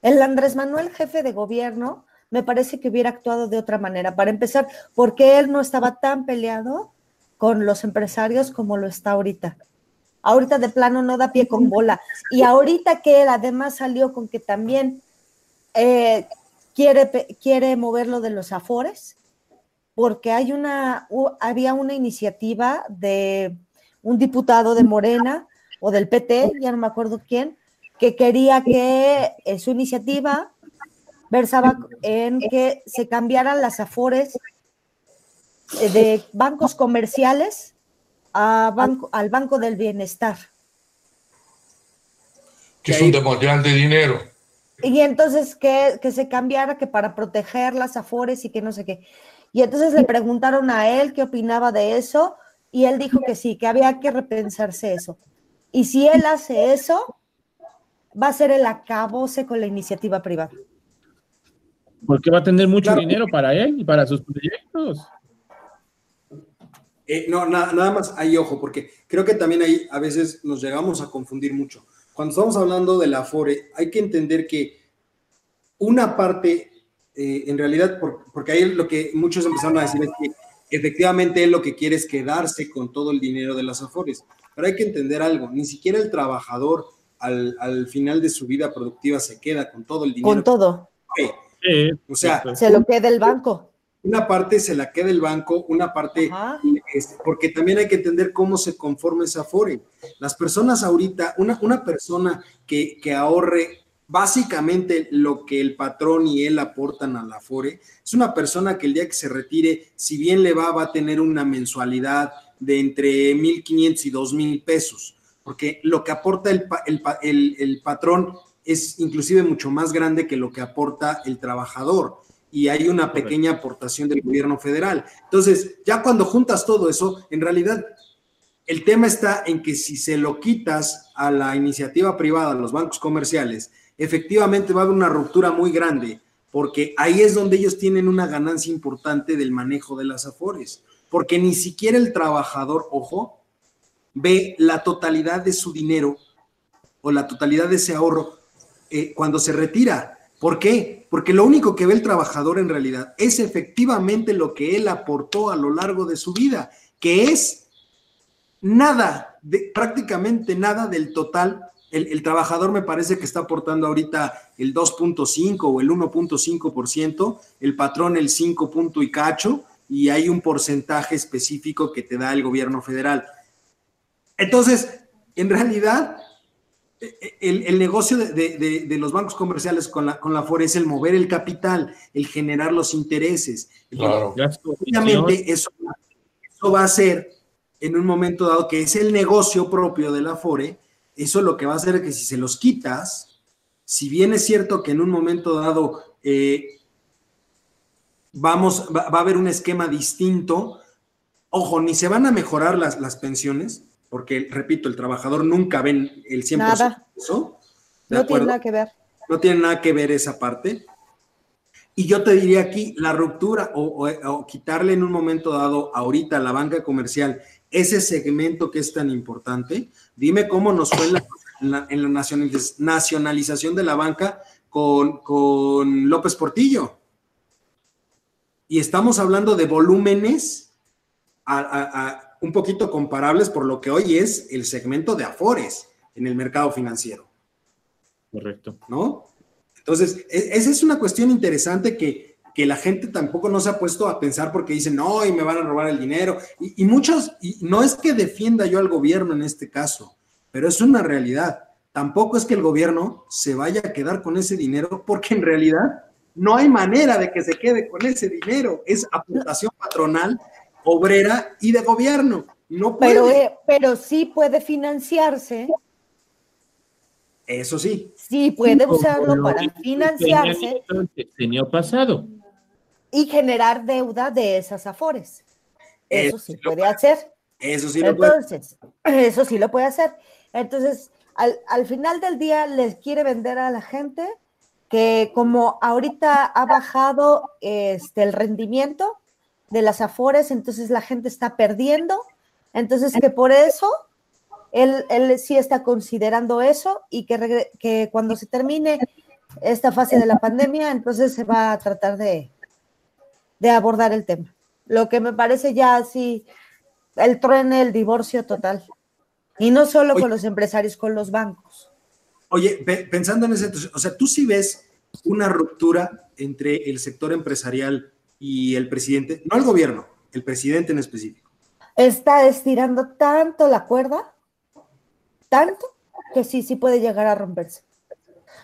el Andrés Manuel jefe de gobierno, me parece que hubiera actuado de otra manera. Para empezar, porque él no estaba tan peleado con los empresarios como lo está ahorita. Ahorita de plano no da pie con bola. Y ahorita que él además salió con que también eh, quiere, quiere moverlo de los afores, porque hay una, había una iniciativa de un diputado de Morena o del PT, ya no me acuerdo quién, que quería que eh, su iniciativa versaba en que se cambiaran las afores eh, de bancos comerciales a banco, al Banco del Bienestar. Que es un demonial de dinero. Y entonces que, que, se cambiara que para proteger las afores y que no sé qué. Y entonces le preguntaron a él qué opinaba de eso y él dijo que sí, que había que repensarse eso. Y si él hace eso, va a ser el acabose con la iniciativa privada. Porque va a tener mucho dinero para él y para sus proyectos. Eh, no, nada más hay ojo, porque creo que también ahí a veces nos llegamos a confundir mucho. Cuando estamos hablando de la Afore, hay que entender que una parte, eh, en realidad, porque ahí lo que muchos empezaron a decir es que efectivamente él lo que quiere es quedarse con todo el dinero de las Afores. Pero hay que entender algo, ni siquiera el trabajador al, al final de su vida productiva se queda con todo el dinero. Con todo. O sea, se lo queda el banco. Una parte se la queda el banco, una parte, es, porque también hay que entender cómo se conforma esa Afore. Las personas ahorita, una, una persona que, que ahorre básicamente lo que el patrón y él aportan a la Afore, es una persona que el día que se retire, si bien le va, va a tener una mensualidad de entre 1.500 y 2.000 pesos, porque lo que aporta el, el, el, el patrón es inclusive mucho más grande que lo que aporta el trabajador. Y hay una pequeña aportación del gobierno federal. Entonces, ya cuando juntas todo eso, en realidad el tema está en que si se lo quitas a la iniciativa privada, a los bancos comerciales, efectivamente va a haber una ruptura muy grande, porque ahí es donde ellos tienen una ganancia importante del manejo de las afores, porque ni siquiera el trabajador, ojo, ve la totalidad de su dinero o la totalidad de ese ahorro eh, cuando se retira. ¿Por qué? Porque lo único que ve el trabajador en realidad es efectivamente lo que él aportó a lo largo de su vida, que es nada, prácticamente nada del total. El, el trabajador me parece que está aportando ahorita el 2.5 o el 1.5%, el patrón el 5 punto y cacho, y hay un porcentaje específico que te da el gobierno federal. Entonces, en realidad, el, negocio de, los bancos comerciales con la, con la FORE es el mover el capital, el generar los intereses. Claro. Obviamente eso, va a hacer en un momento dado, que es el negocio propio de la Afore, eso lo que va a hacer es que si se los quitas, si bien es cierto que en un momento dado eh, vamos, va, a haber un esquema distinto, ojo, ni se van a mejorar las, las pensiones, porque, repito, el trabajador nunca ven el 100% Nada. de eso. no tiene nada que ver. No tiene nada que ver esa parte. Y yo te diría aquí, la ruptura o, quitarle en un momento dado ahorita a la banca comercial ese segmento que es tan importante, dime cómo nos fue en la, nacionalización de la banca con, con López Portillo. Y estamos hablando de volúmenes un poquito comparables por lo que hoy es el segmento de Afores en el mercado financiero. Correcto. ¿No? Entonces, e, esa es una cuestión interesante que, la gente tampoco no se ha puesto a pensar porque dicen, no, y me van a robar el dinero. Y, muchos, y no es que defienda yo al gobierno en este caso, pero es una realidad. Tampoco es que el gobierno se vaya a quedar con ese dinero porque en realidad no hay manera de que se quede con ese dinero. Es aportación patronal, obrera y de gobierno. No puede. Pero, eh, pero sí puede financiarse eso sí. Sí, puede usarlo para financiarse. El año pasado. Y generar deuda de esas afores. Eso, sí puede hacer. Eso sí lo Entonces, eso sí lo puede hacer. Entonces, al, final del día les quiere vender a la gente que como ahorita ha bajado este, el rendimiento de las afores, entonces la gente está perdiendo. Entonces, que por eso él, él sí está considerando eso y que, que cuando se termine esta fase de la pandemia, entonces se va a tratar de, de abordar el tema. Lo que me parece ya así, el truene, el divorcio total. Y no solo con los empresarios, con los bancos. Oye, pensando en ese, o sea, tú sí ves una ruptura entre el sector empresarial y el presidente, no el gobierno, el presidente en específico. Está estirando tanto la cuerda tanto que sí, sí puede llegar a romperse.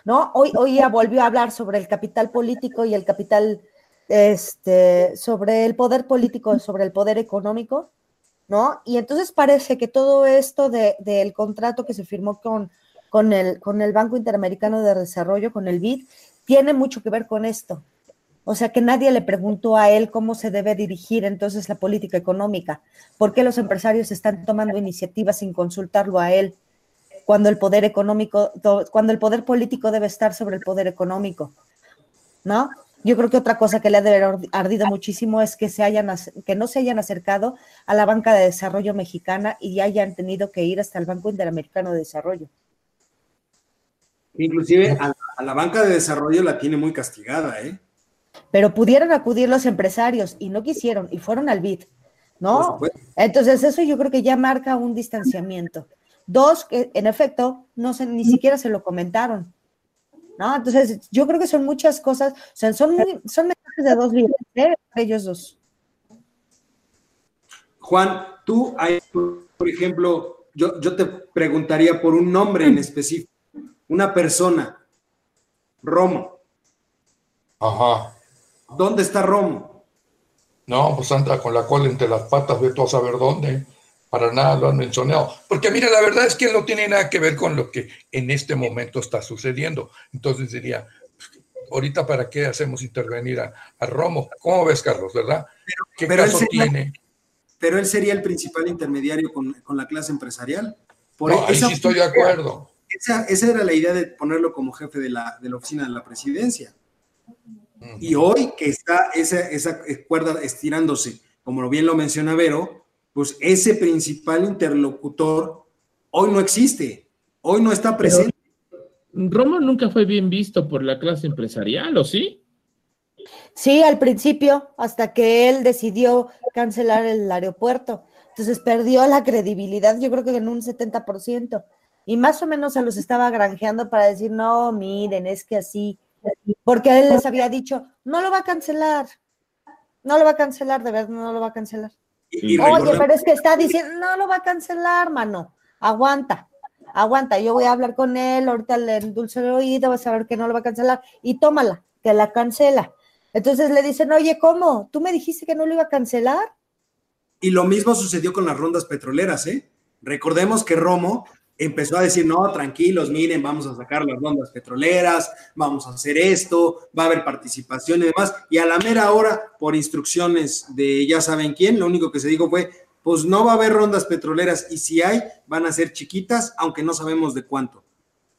¿No? Hoy, hoy ya volvió a hablar sobre el capital político y el capital, este, sobre el poder político, sobre el poder económico, ¿no? Y entonces parece que todo esto del contrato que se firmó con, con, el, con el Banco Interamericano de Desarrollo, con el BID, tiene mucho que ver con esto. O sea, que nadie le preguntó a él cómo se debe dirigir entonces la política económica, por qué los empresarios están tomando iniciativas sin consultarlo a él cuando el poder económico, cuando el poder político debe estar sobre el poder económico, ¿no? Yo creo que otra cosa que le ha de haber ardido muchísimo es que, se hayan, que no se hayan acercado a la banca de desarrollo mexicana y hayan tenido que ir hasta el Banco Interamericano de Desarrollo. Inclusive a, la banca de desarrollo la tiene muy castigada, ¿eh? Pero pudieron acudir los empresarios y no quisieron y fueron al BID, ¿no? Entonces eso yo creo que ya marca un distanciamiento. Dos, que en efecto, no se, ni siquiera se lo comentaron. ¿no? Entonces, yo creo que son muchas cosas, o sea, son, son mensajes de dos libros, ¿eh? ellos dos. Juan, tú, hay, por ejemplo, yo, yo te preguntaría por un nombre en específico, una persona, Romo. Ajá. ¿Dónde está Romo? No, pues anda con la cola entre las patas, ve tú a saber dónde para nada lo han mencionado. Porque mira, la verdad es que no tiene nada que ver con lo que en este momento está sucediendo. Entonces diría, ahorita para qué hacemos intervenir a, Romo. ¿Cómo ves, Carlos, verdad? ¿Qué caso tiene? Pero él sería el principal intermediario con, la clase empresarial. Por ahí sí estoy de acuerdo. Esa, era la idea de ponerlo como jefe de la, de la oficina de la presidencia. Y hoy que está esa, esa cuerda estirándose, como bien lo menciona Vero, pues ese principal interlocutor hoy no existe, hoy no está presente. Roma nunca fue bien visto por la clase empresarial, ¿o sí? Sí, al principio, hasta que él decidió cancelar el aeropuerto. Entonces perdió la credibilidad, yo creo que en un 70%. Y más o menos se los estaba granjeando para decir, no, miren, es que así, porque él les había dicho, no lo va a cancelar, no lo va a cancelar, de verdad, no lo va a cancelar. Oye, pero es que está diciendo, no lo va a cancelar, mano. Aguanta, aguanta. Yo voy a hablar con él, ahorita le endulce el oído, vas a ver que no lo va a cancelar. Y tómala, que la cancela. Entonces le dicen, oye, ¿cómo? ¿Tú me dijiste que no lo iba a cancelar? Y lo mismo sucedió con las rondas petroleras, ¿eh? Recordemos que Romo empezó a decir, no, tranquilos, miren, vamos a sacar las rondas petroleras, vamos a hacer esto, va a haber participación y demás. Y a la mera hora, por instrucciones de ya saben quién, lo único que se dijo fue, pues no va a haber rondas petroleras y si hay, van a ser chiquitas, aunque no sabemos de cuánto.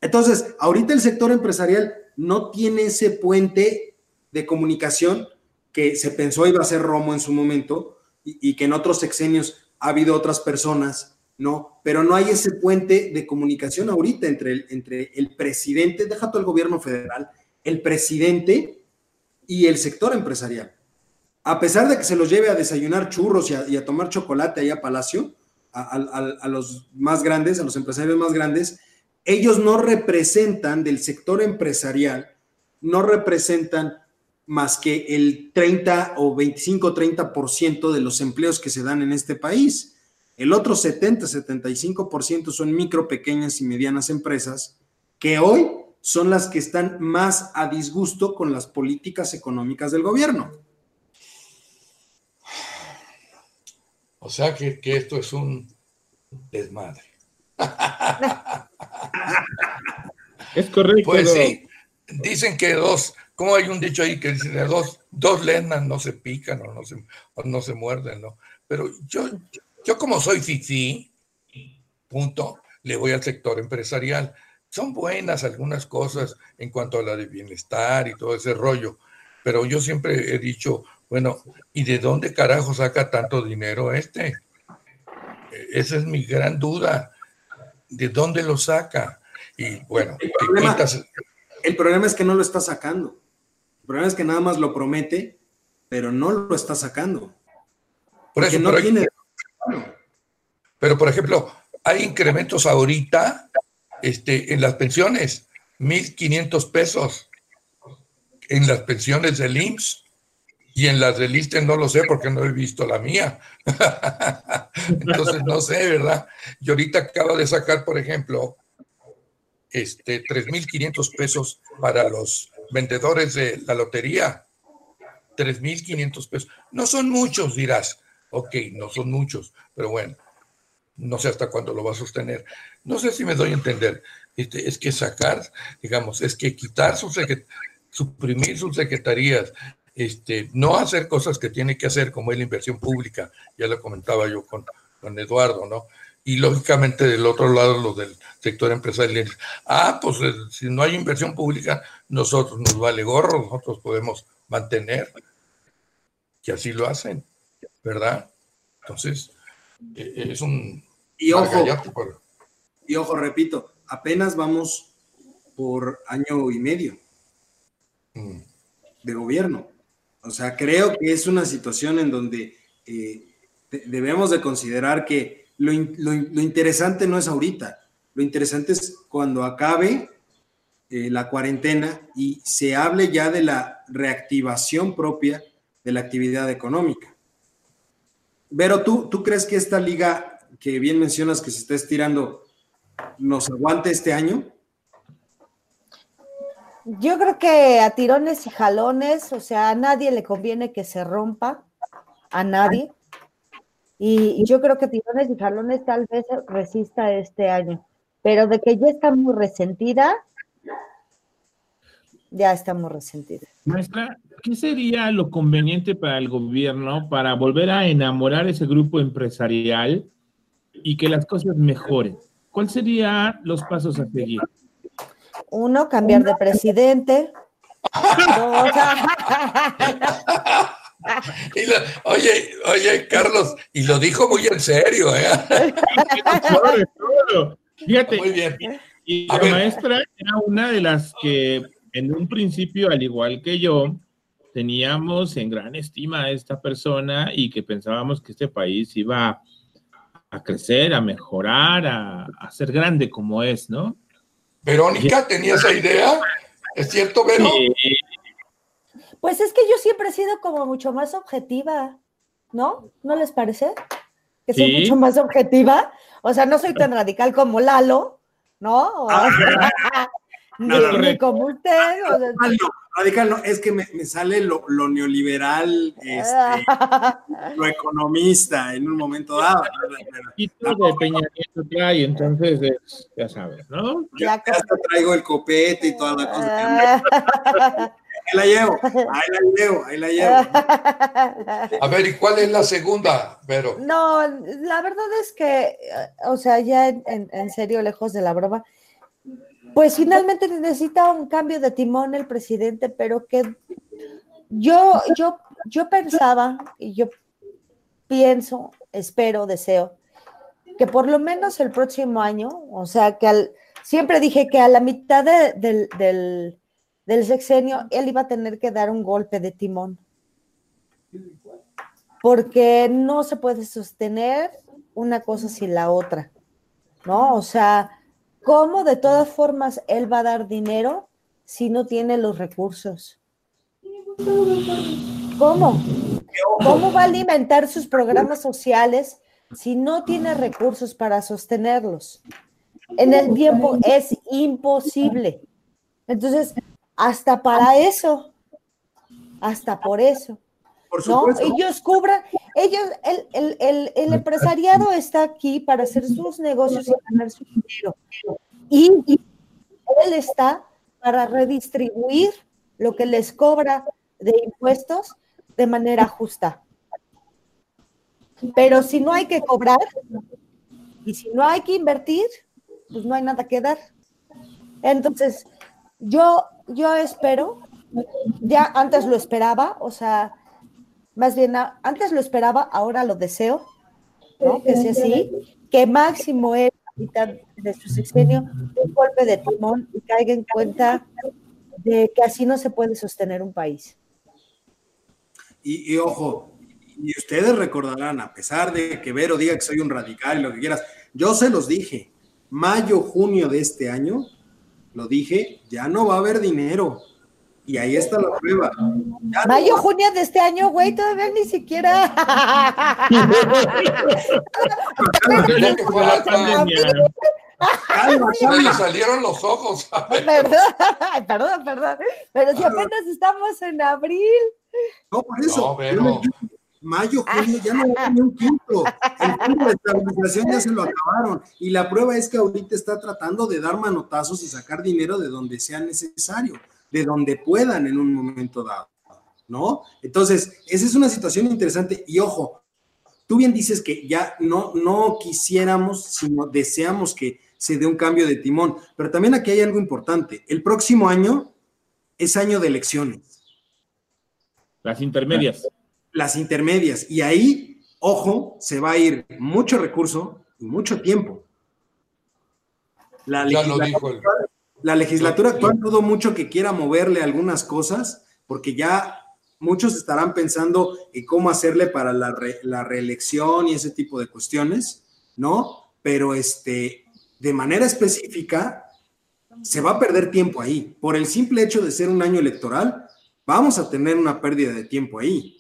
Entonces, ahorita el sector empresarial no tiene ese puente de comunicación que se pensó iba a ser Romo en su momento y, que en otros sexenios ha habido otras personas, ¿no? Pero no hay ese puente de comunicación ahorita entre el, entre el presidente, deja todo el gobierno federal, el presidente y el sector empresarial. A pesar de que se los lleve a desayunar churros y a, tomar chocolate allá a Palacio, a los más grandes, a los empresarios más grandes, ellos no representan del sector empresarial, no representan más que el 30 o 25, 30% de los empleos que se dan en este país. El otro 70, 75% son micro, pequeñas y medianas empresas que hoy son las que están más a disgusto con las políticas económicas del gobierno. O sea que, que esto es un desmadre. es correcto. Pues sí, dicen que dos, como hay un dicho ahí que dice, dos, dos lenas no se pican o no se, no se muerden, ¿no? Pero yo, yo como soy fifi, punto, le voy al sector empresarial. Son buenas algunas cosas en cuanto a la de bienestar y todo ese rollo, pero yo siempre he dicho, bueno, ¿y de dónde carajo saca tanto dinero este? Esa es mi gran duda. ¿De dónde lo saca? Y bueno, el problema, el problema es que no lo está sacando. El problema es que nada más lo promete, pero no lo está sacando. Por eso, no tiene... Pero, por ejemplo, hay incrementos ahorita este, en las pensiones, 1.500 pesos en las pensiones del IMSS. Y en las del ISTE no lo sé porque no he visto la mía. Entonces no sé, ¿verdad? Y ahorita acaba de sacar, por ejemplo, este 3.500 pesos para los vendedores de la lotería. 3.500 pesos. No son muchos, dirás. Ok, no son muchos, pero bueno, no sé hasta cuándo lo va a sostener. No sé si me doy a entender. Este, es que sacar, digamos, es que quitar sus suprimir sus secretarías este, no hacer cosas que tiene que hacer, como es la inversión pública, ya lo comentaba yo con, con Eduardo, ¿no? Y lógicamente del otro lado, los del sector empresarial, ah, pues eh, si no hay inversión pública, nosotros nos vale gorro, nosotros podemos mantener, que así lo hacen, ¿verdad? Entonces, e, e, es un... Y ojo, y ojo, repito, apenas vamos por año y medio mm. de gobierno. O sea, creo que es una situación en donde eh, debemos de considerar que lo, interesante no es ahorita, lo interesante es cuando acabe eh, la cuarentena y se hable ya de la reactivación propia de la actividad económica. Pero tú, ¿tú crees que esta liga que bien mencionas que se está estirando nos aguante este año? Yo creo que a tirones y jalones, o sea, a nadie le conviene que se rompa, a nadie. Y, yo creo que tirones y jalones tal vez resista este año, pero de que ya está muy resentida, ya está muy resentida. Maestra, ¿qué sería lo conveniente para el gobierno para volver a enamorar ese grupo empresarial y que las cosas mejoren? ¿Cuáles serían los pasos a seguir? Uno, cambiar de presidente. oye, oye, Carlos, y lo dijo muy en serio, ¿eh? Fíjate, muy bien. Y la maestra era una de las que en un principio, al igual que yo, teníamos en gran estima a esta persona y que pensábamos que este país iba a crecer, a mejorar, a, a ser grande como es, ¿no? Verónica tenía esa idea. ¿Es cierto, Vero? Pues es que yo siempre he sido como mucho más objetiva, ¿no? ¿No les parece? Que soy mucho más objetiva. O sea, no soy tan radical como Lalo, ¿no? ni, como usted. Radical no, radical no, es que me, sale lo, neoliberal, este, lo economista en un momento dado. Y todo de Peña Nieto trae, entonces ya sabes, ¿no? Ya, ya hasta traigo el copete y toda la cosa. ahí la llevo, ahí la llevo, ahí la llevo. A ver, ¿y cuál es la segunda, Pero No, la verdad es que, o sea, ya en, serio, lejos de la broma, pues finalmente necesita un cambio de timón el presidente, pero que yo, yo, yo pensaba y yo pienso, espero, deseo, que por lo menos el próximo año, o sea, que al, siempre dije que a la mitad del del sexenio, él iba a tener que dar un golpe de timón. Porque no se puede sostener una cosa sin la otra, ¿no? O sea, ¿cómo de todas formas él va a dar dinero si no tiene los recursos? ¿Cómo? ¿Cómo va a alimentar sus programas sociales si no tiene recursos para sostenerlos? En el tiempo es imposible. Entonces, hasta para eso, hasta por eso. ¿No? Ellos cubran, ellos, el, el, empresariado está aquí para hacer sus negocios y ganar su dinero. Y, él está para redistribuir lo que les cobra de impuestos de manera justa. Pero si no hay que cobrar y si no hay que invertir, pues no hay nada que dar. Entonces, yo yo espero, ya antes lo esperaba, o sea, más bien antes lo esperaba, ahora lo deseo, ¿no? Que sea así, que máximo es mitad de su sexenio un golpe de timón y caiga en cuenta de que así no se puede sostener un país. Y, ojo, y ustedes recordarán, a pesar de que Vero diga que soy un radical y lo que quieras, yo se los dije, mayo, junio de este año, lo dije, ya no va a haber dinero. Y ahí está la prueba. Mayo, junio de este año, güey, todavía ni siquiera. le salieron los ojos. Perdón, perdón, perdón. Pero si apenas estamos en abril. No, por eso. No, mayo, junio, ya no hay ni un quinto. El fondo de estabilización ya se lo acabaron. Y la prueba es que ahorita está tratando de dar manotazos y sacar dinero de donde sea necesario, de donde puedan en un momento dado. ¿No? Entonces, esa es una situación interesante. Y ojo, tú bien dices que ya no, no quisiéramos, sino deseamos que se dé un cambio de timón. Pero también aquí hay algo importante. El próximo año es año de elecciones. Las intermedias las intermedias. Y ahí, ojo, se va a ir mucho recurso y mucho tiempo. La legislatura, la legislatura actual dudo mucho que quiera moverle algunas cosas, porque ya muchos estarán pensando en cómo hacerle para la, la reelección y ese tipo de cuestiones, ¿no? Pero este, de manera específica, se va a perder tiempo ahí. Por el simple hecho de ser un año electoral, vamos a tener una pérdida de tiempo ahí.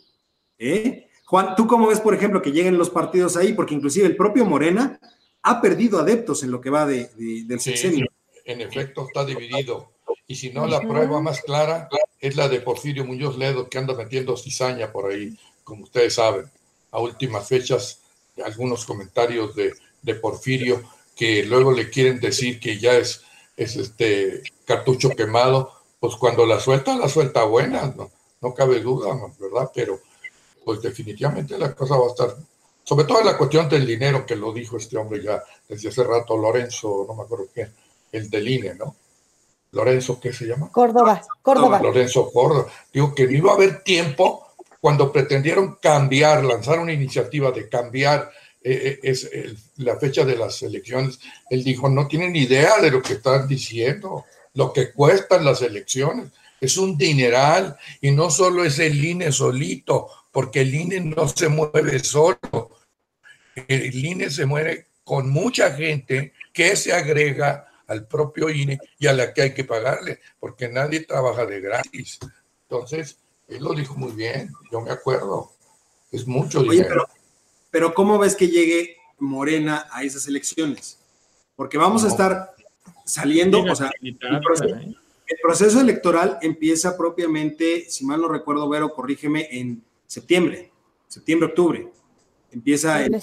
¿Eh? Juan, ¿tú cómo ves, por ejemplo, que lleguen los partidos ahí? Porque inclusive el propio Morena ha perdido adeptos en lo que va de, del sexenio. En efecto, está dividido. Y si no, la prueba más clara es la de Porfirio Muñoz Ledo, que anda metiendo cizaña por ahí, como ustedes saben. A últimas fechas, algunos comentarios de, de Porfirio que luego le quieren decir que ya es, es este cartucho quemado, pues cuando la suelta, la suelta buena, no, no cabe duda, ¿verdad? Pero pues definitivamente la cosa va a estar, sobre todo en la cuestión del dinero que lo dijo este hombre ya desde hace rato, Lorenzo, no me acuerdo qué, el del INE, ¿no? Lorenzo, ¿qué se llama? Córdoba, Córdoba. Lorenzo Córdoba. Digo que no iba a haber tiempo cuando pretendieron cambiar, lanzar una iniciativa de cambiar eh, eh, es, la fecha de las elecciones. Él dijo, no tienen idea de lo que están diciendo, lo que cuestan las elecciones. Es un dineral y no solo es el INE solito, porque el INE no se mueve solo. El INE se mueve con mucha gente que se agrega al propio INE y a la que hay que pagarle, porque nadie trabaja de gratis. Entonces, él lo dijo muy bien, yo me acuerdo. Es mucho dinero. Pero, pero, ¿cómo ves que llegue Morena a esas elecciones? Porque vamos a estar saliendo, o sea, el proceso, electoral empieza propiamente, si mal no recuerdo, Vero, corrígeme, en septiembre, septiembre, octubre. Empieza el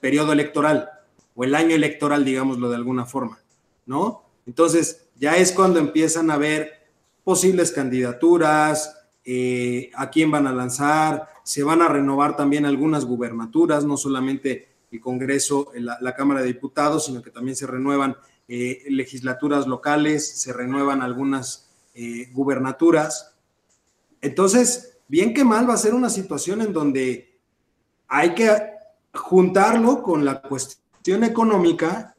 periodo electoral o el año electoral, digámoslo de alguna forma, ¿no? Entonces, ya es cuando empiezan a ver posibles candidaturas, eh, a quién van a lanzar, se van a renovar también algunas gubernaturas, no solamente el Congreso, la, Cámara de Diputados, sino que también se renuevan eh, legislaturas locales, se renuevan algunas eh, gubernaturas. Entonces, bien que mal va a ser una situación en donde hay que juntarlo con la cuestión económica,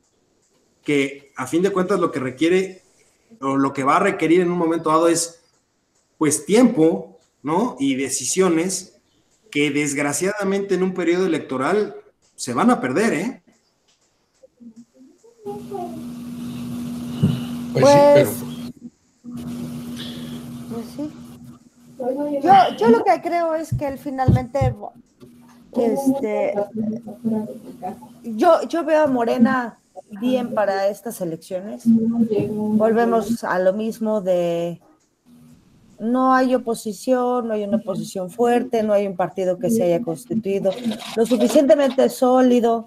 que a fin de cuentas lo que requiere o lo que va a requerir en un momento dado es pues tiempo, ¿no? Y decisiones que desgraciadamente en un periodo electoral se van a perder, ¿eh? Pues, sí, pero... Pues sí. Yo, yo lo que creo es que él finalmente este yo, yo veo a Morena bien para estas elecciones. Volvemos a lo mismo de no hay oposición, no hay una oposición fuerte, no hay un partido que se haya constituido lo suficientemente sólido.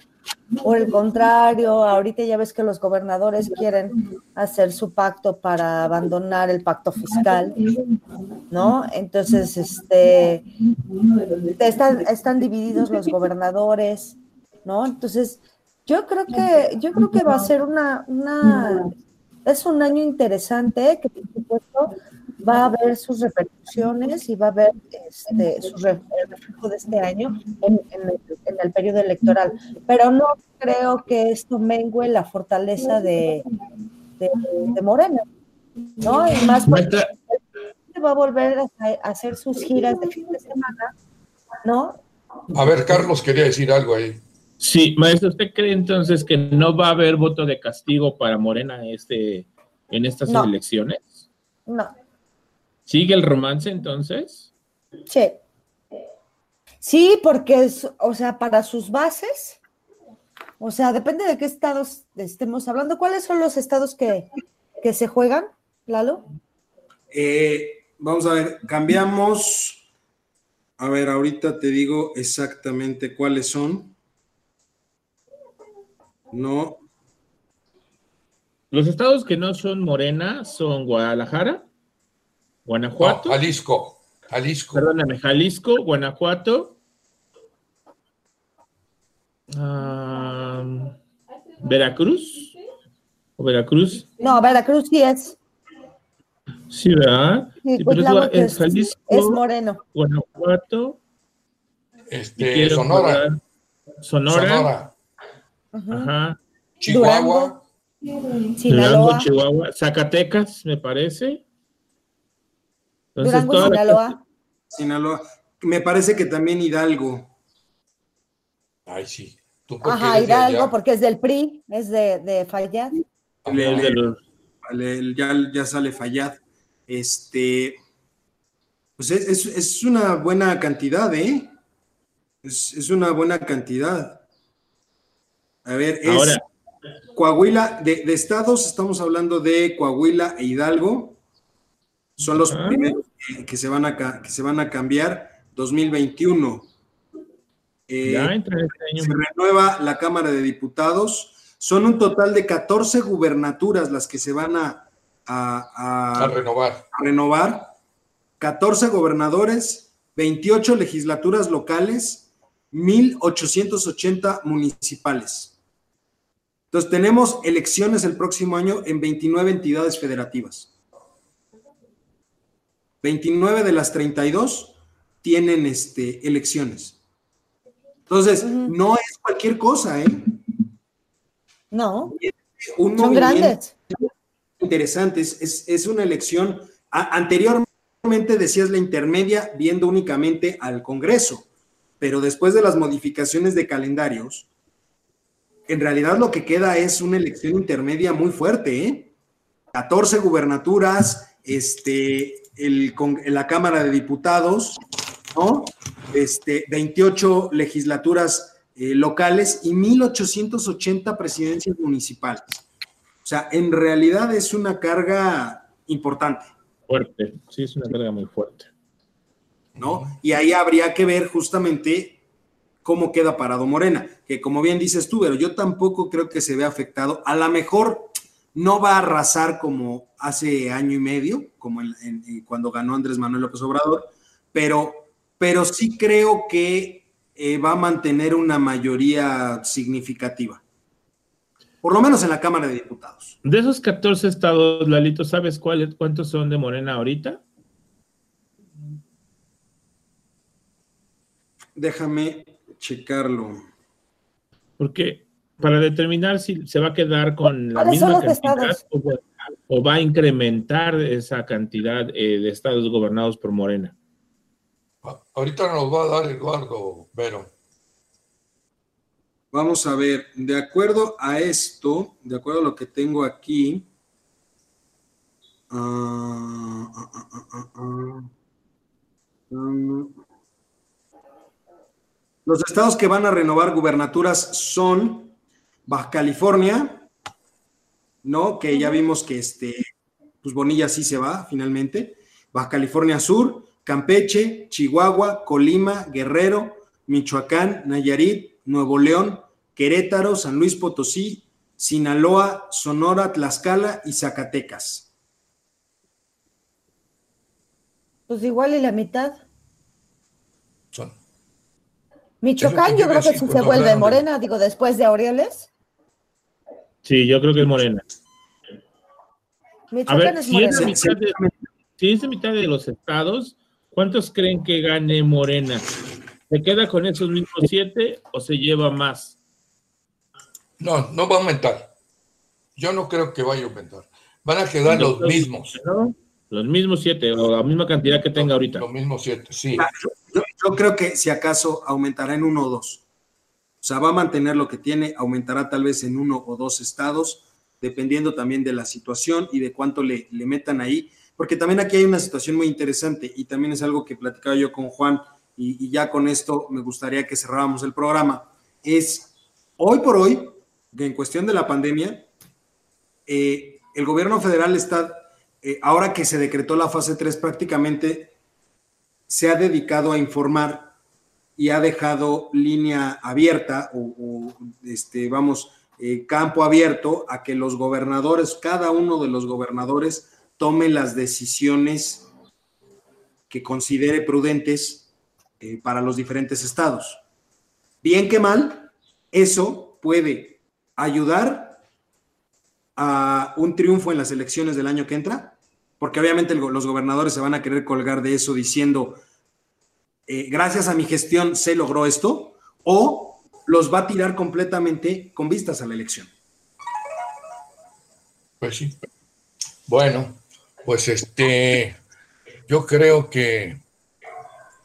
Por el contrario, ahorita ya ves que los gobernadores quieren hacer su pacto para abandonar el pacto fiscal, ¿no? Entonces, este, están, están divididos los gobernadores, ¿no? Entonces, yo creo que, yo creo que va a ser una, una, es un año interesante que por supuesto va a haber sus repercusiones y va a haber este, su reflejo de este año en, el, periodo electoral. Pero no creo que esto mengue la fortaleza de, de, Morena, ¿no? Y más porque va a volver a, hacer sus giras de fin de semana, ¿no? A ver, Carlos quería decir algo ahí. Sí, maestro, ¿usted cree entonces que no va a haber voto de castigo para Morena este, en estas elecciones? No. ¿Sigue el romance entonces? Sí. Sí, porque es, o sea, para sus bases, o sea, depende de qué estados estemos hablando. ¿Cuáles son los estados que, se juegan, Lalo? Eh, vamos a ver, cambiamos. A ver, ahorita te digo exactamente cuáles son. No. Los estados que no son Morena son Guadalajara, Guanajuato. Jalisco. Jalisco. Perdóname, Jalisco, Guanajuato. Veracruz. ¿O Veracruz? No, Veracruz sí es. Sí, ¿verdad? Sí, pero es, Jalisco. Es moreno. Guanajuato. Este, Sonora. Sonora. Ajá. Chihuahua. Durango, Chihuahua. Zacatecas, me parece. Durango, Sinaloa. Sinaloa. Me parece que también Hidalgo. Ay, sí. Ajá, Hidalgo, porque es del PRI, es de, de Fayad. ya, sale Fayad. Este, pues es, una buena cantidad, ¿eh? Es, una buena cantidad. A ver, es Coahuila, de, de, estados estamos hablando de Coahuila e Hidalgo. Son los primeros que, se van a, que se van a cambiar 2021. Eh, este se renueva la Cámara de Diputados. Son un total de 14 gubernaturas las que se van a, a, renovar. a renovar. 14 gobernadores, 28 legislaturas locales, 1.880 municipales. Entonces tenemos elecciones el próximo año en 29 entidades federativas. 29 de las 32 tienen este, elecciones. Entonces, no es cualquier cosa, ¿eh? No. Son grandes. Interesante, es, una elección. anteriormente decías la intermedia viendo únicamente al Congreso, pero después de las modificaciones de calendarios, en realidad lo que queda es una elección intermedia muy fuerte, ¿eh? 14 gubernaturas, este, el, la Cámara de Diputados, ¿no? Este, 28 legislaturas eh, locales y 1.880 presidencias municipales. O sea, en realidad es una carga importante. Fuerte, sí, es una carga muy fuerte. ¿No? Y ahí habría que ver justamente cómo queda parado Morena, que como bien dices tú, pero yo tampoco creo que se vea afectado. A lo mejor no va a arrasar como hace año y medio, como cuando ganó Andrés Manuel López Obrador, pero, pero sí creo que eh, va a mantener una mayoría significativa. Por lo menos en la Cámara de Diputados. De esos 14 estados, Lalito, ¿sabes cuáles, cuántos son de Morena ahorita? Déjame checarlo. Porque para determinar si se va a quedar con la misma cantidad o, va a incrementar esa cantidad eh, de estados gobernados por Morena. Ahorita nos va a dar Eduardo Vero. Vamos a ver, de acuerdo a esto, de acuerdo a lo que tengo aquí, ah, ah, ah, los estados que van a renovar gubernaturas son Baja California, ¿no? Que ya vimos que este, pues Bonilla sí se va finalmente. Baja California Sur, Campeche, Chihuahua, Colima, Guerrero, Michoacán, Nayarit, Nuevo León, Querétaro, San Luis Potosí, Sinaloa, Sonora, Tlaxcala y Zacatecas. Pues igual y la mitad. Son. Michoacán, yo creo que si se vuelve morena, digo, después de Aureoles. Sí, yo creo que es morena. Michoacán es morena. si es mitad de los estados, ¿Cuántos creen que gane Morena? ¿Se queda con esos mismos siete o se lleva más? No, no va a aumentar. Yo no creo que vaya a aumentar. Van a quedar los, mismos. Los mismos siete, o la misma cantidad que tenga ahorita. Los mismos siete, sí. Ah, yo, yo, creo que si acaso aumentará en uno o dos. O sea, va a mantener lo que tiene, aumentará tal vez en uno o dos estados, dependiendo también de la situación y de cuánto le, metan ahí porque también aquí hay una situación muy interesante y también es algo que platicaba yo con Juan y, ya con esto me gustaría que cerráramos el programa, es hoy por hoy, en cuestión de la pandemia, eh, el gobierno federal está, eh, ahora que se decretó la fase 3, prácticamente se ha dedicado a informar y ha dejado línea abierta o, este, vamos, eh, campo abierto a que los gobernadores, cada uno de los gobernadores, tome las decisiones que considere prudentes eh, para los diferentes estados. Bien que mal, eso puede ayudar a un triunfo en las elecciones del año que entra, porque obviamente los gobernadores se van a querer colgar de eso diciendo, eh, gracias a mi gestión se logró esto, o los va a tirar completamente con vistas a la elección. Pues sí. Bueno, pues este, yo creo que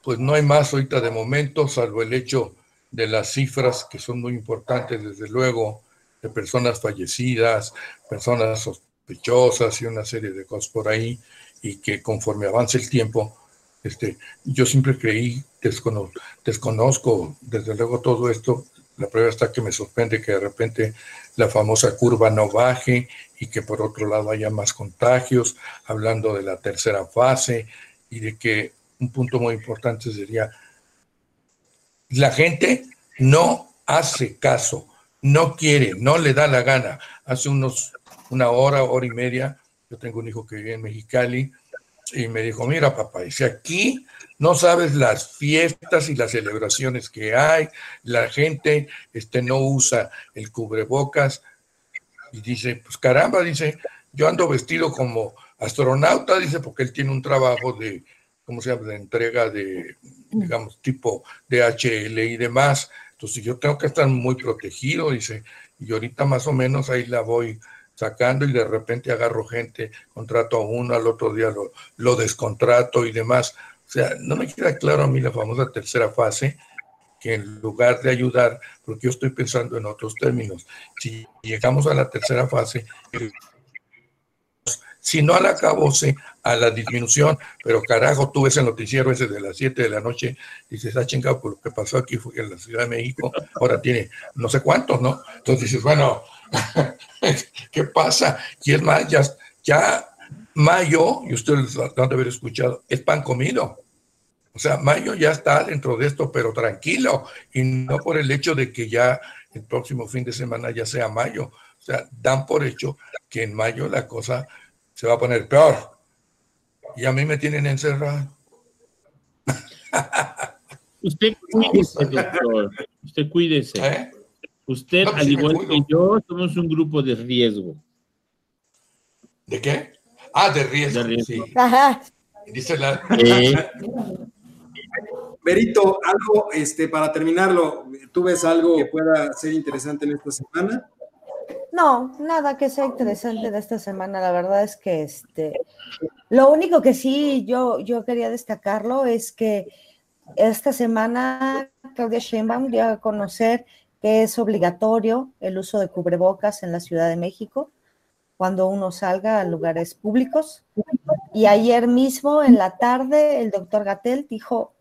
pues no hay más ahorita de momento, salvo el hecho de las cifras que son muy importantes, desde luego, de personas fallecidas, personas sospechosas y una serie de cosas por ahí, y que conforme avance el tiempo, este, yo siempre creí, desconozco, desconozco desde luego todo esto, la prueba está que me sorprende que de repente la famosa curva no baje y que por otro lado haya más contagios, hablando de la tercera fase y de que un punto muy importante sería, la gente no hace caso, no quiere, no le da la gana. Hace unos, una hora, hora y media, yo tengo un hijo que vive en Mexicali y me dijo, mira papá, dice aquí no sabes las fiestas y las celebraciones que hay, la gente este, no usa el cubrebocas, y dice, pues caramba, dice, yo ando vestido como astronauta, dice, porque él tiene un trabajo de, ¿cómo se llama?, de entrega de, digamos, tipo DHL y demás. Entonces yo tengo que estar muy protegido, dice, y ahorita más o menos ahí la voy sacando y de repente agarro gente, contrato a uno, al otro día lo, lo descontrato y demás. O sea, no me queda claro a mí la famosa tercera fase, que en lugar de ayudar, porque yo estoy pensando en otros términos, si llegamos a la tercera fase, si no al acabose, a la disminución, pero carajo, tú ves el noticiero ese de las 7 de la noche, dices, ah, chingado, por lo que pasó aquí fue en la Ciudad de México, ahora tiene no sé cuántos, ¿no? Entonces dices, bueno, ¿Qué pasa? Y es más, ya, ya mayo, y ustedes lo han de haber escuchado, es pan comido. O sea, mayo ya está dentro de esto, pero tranquilo, y no por el hecho de que ya el próximo fin de semana ya sea mayo. O sea, dan por hecho que en mayo la cosa se va a poner peor. Y a mí me tienen encerrado. Usted cuídese, doctor. Usted cuídese. ¿Eh? Usted, pues al igual que yo, somos un grupo de riesgo. ¿De qué? Ah, de riesgo. Sí. Ajá. Dice la. Berito, algo este, para terminarlo, ¿tú ves algo que pueda ser interesante en esta semana? No, nada que sea interesante de esta semana. La verdad es que este, lo único que sí yo, yo quería destacarlo es que esta semana Claudia Sheinbaum dio a conocer que es obligatorio el uso de cubrebocas en la Ciudad de México cuando uno salga a lugares públicos. Y ayer mismo en la tarde el doctor Gatel dijo,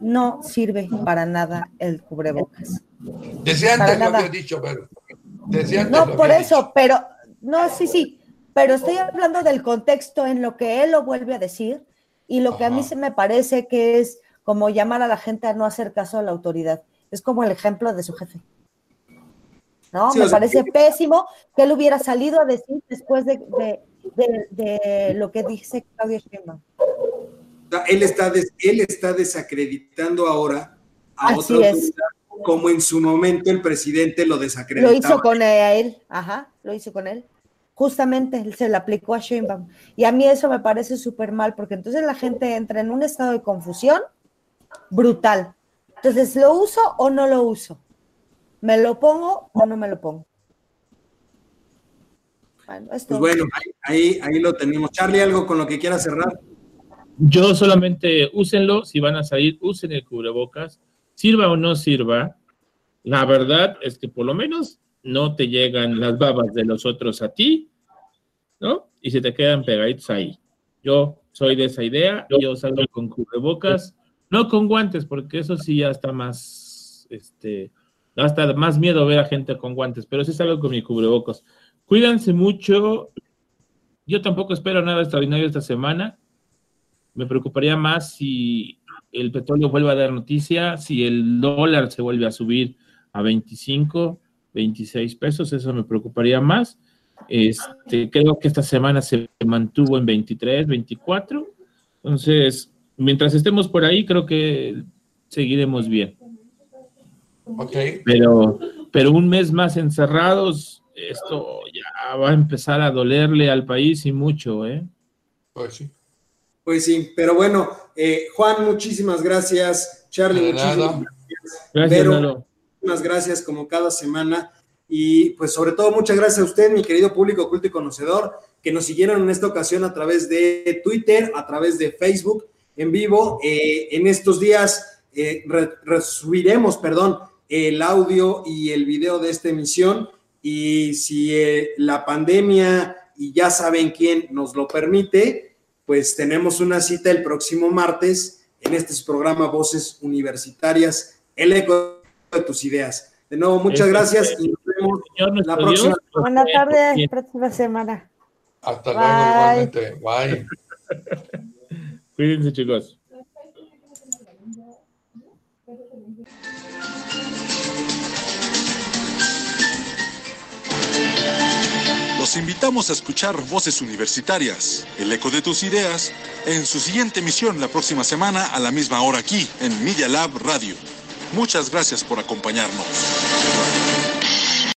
no sirve para nada el cubrebocas. Desde antes lo había dicho, pero no, por eso, pero, no, sí, sí, pero estoy hablando del contexto en lo que él lo vuelve a decir y lo que a mí se me parece que es como llamar a la gente a no hacer caso a la autoridad. Es como el ejemplo de su jefe. ¿No? me parece pésimo que él hubiera salido a decir después de, lo que dice Claudio Sheinbaum. Él está, él está desacreditando ahora a Así es como en su momento el presidente lo desacreditó. Lo hizo con él, ajá, lo hizo con él. Justamente él se le aplicó a Sheinbaum. Y a mí eso me parece súper mal, porque entonces la gente entra en un estado de confusión brutal. Entonces, ¿lo uso o no lo uso? ¿Me lo pongo o no me lo pongo? Bueno, pues bueno, ahí, ahí lo tenemos. Charlie, ¿algo con lo que quiera cerrar? Yo solamente úsenlo, si van a salir, usen el cubrebocas sirva o no sirva, la verdad es que por lo menos no te llegan las babas de los otros a ti, ¿no? Y se te quedan pegaditos ahí. Yo soy de esa idea, yo salgo con cubrebocas, no con guantes, porque eso sí ya está más, este, hasta más miedo ver a gente con guantes, pero sí salgo con mi cubrebocas. Cuídense mucho. Yo tampoco espero nada extraordinario esta semana. Me preocuparía más si el petróleo vuelve a dar noticia, si el dólar se vuelve a subir a 25, 26 pesos, eso me preocuparía más. Este, creo que esta semana se mantuvo en 23, 24. Entonces, mientras estemos por ahí, creo que seguiremos bien. Ok. Pero, pero un mes más encerrados, esto ya va a empezar a dolerle al país y mucho, ¿eh? Pues sí. Pues sí, pero bueno, eh, Juan, muchísimas gracias. Charlie, muchísimas gracias. muchísimas gracias como cada semana. Y pues sobre todo muchas gracias a usted, mi querido público culto y conocedor, que nos siguieron en esta ocasión a través de Twitter, a través de Facebook en vivo. Eh, en estos días eh, resubiremos, perdón, el audio y el video de esta emisión. Y si la pandemia y ya saben quién nos lo permite, pues tenemos una cita el próximo martes en este programa Voces Universitarias, el eco de tus ideas. De nuevo, muchas gracias y nos vemos la próxima. Buenas tardes, próxima semana. Hasta luego, igualmente. Bye. Cuídense, chicos. Los invitamos a escuchar Voces Universitarias, el eco de tus ideas, en su siguiente emisión la próxima semana a la misma hora aquí en Media Lab Radio. Muchas gracias por acompañarnos.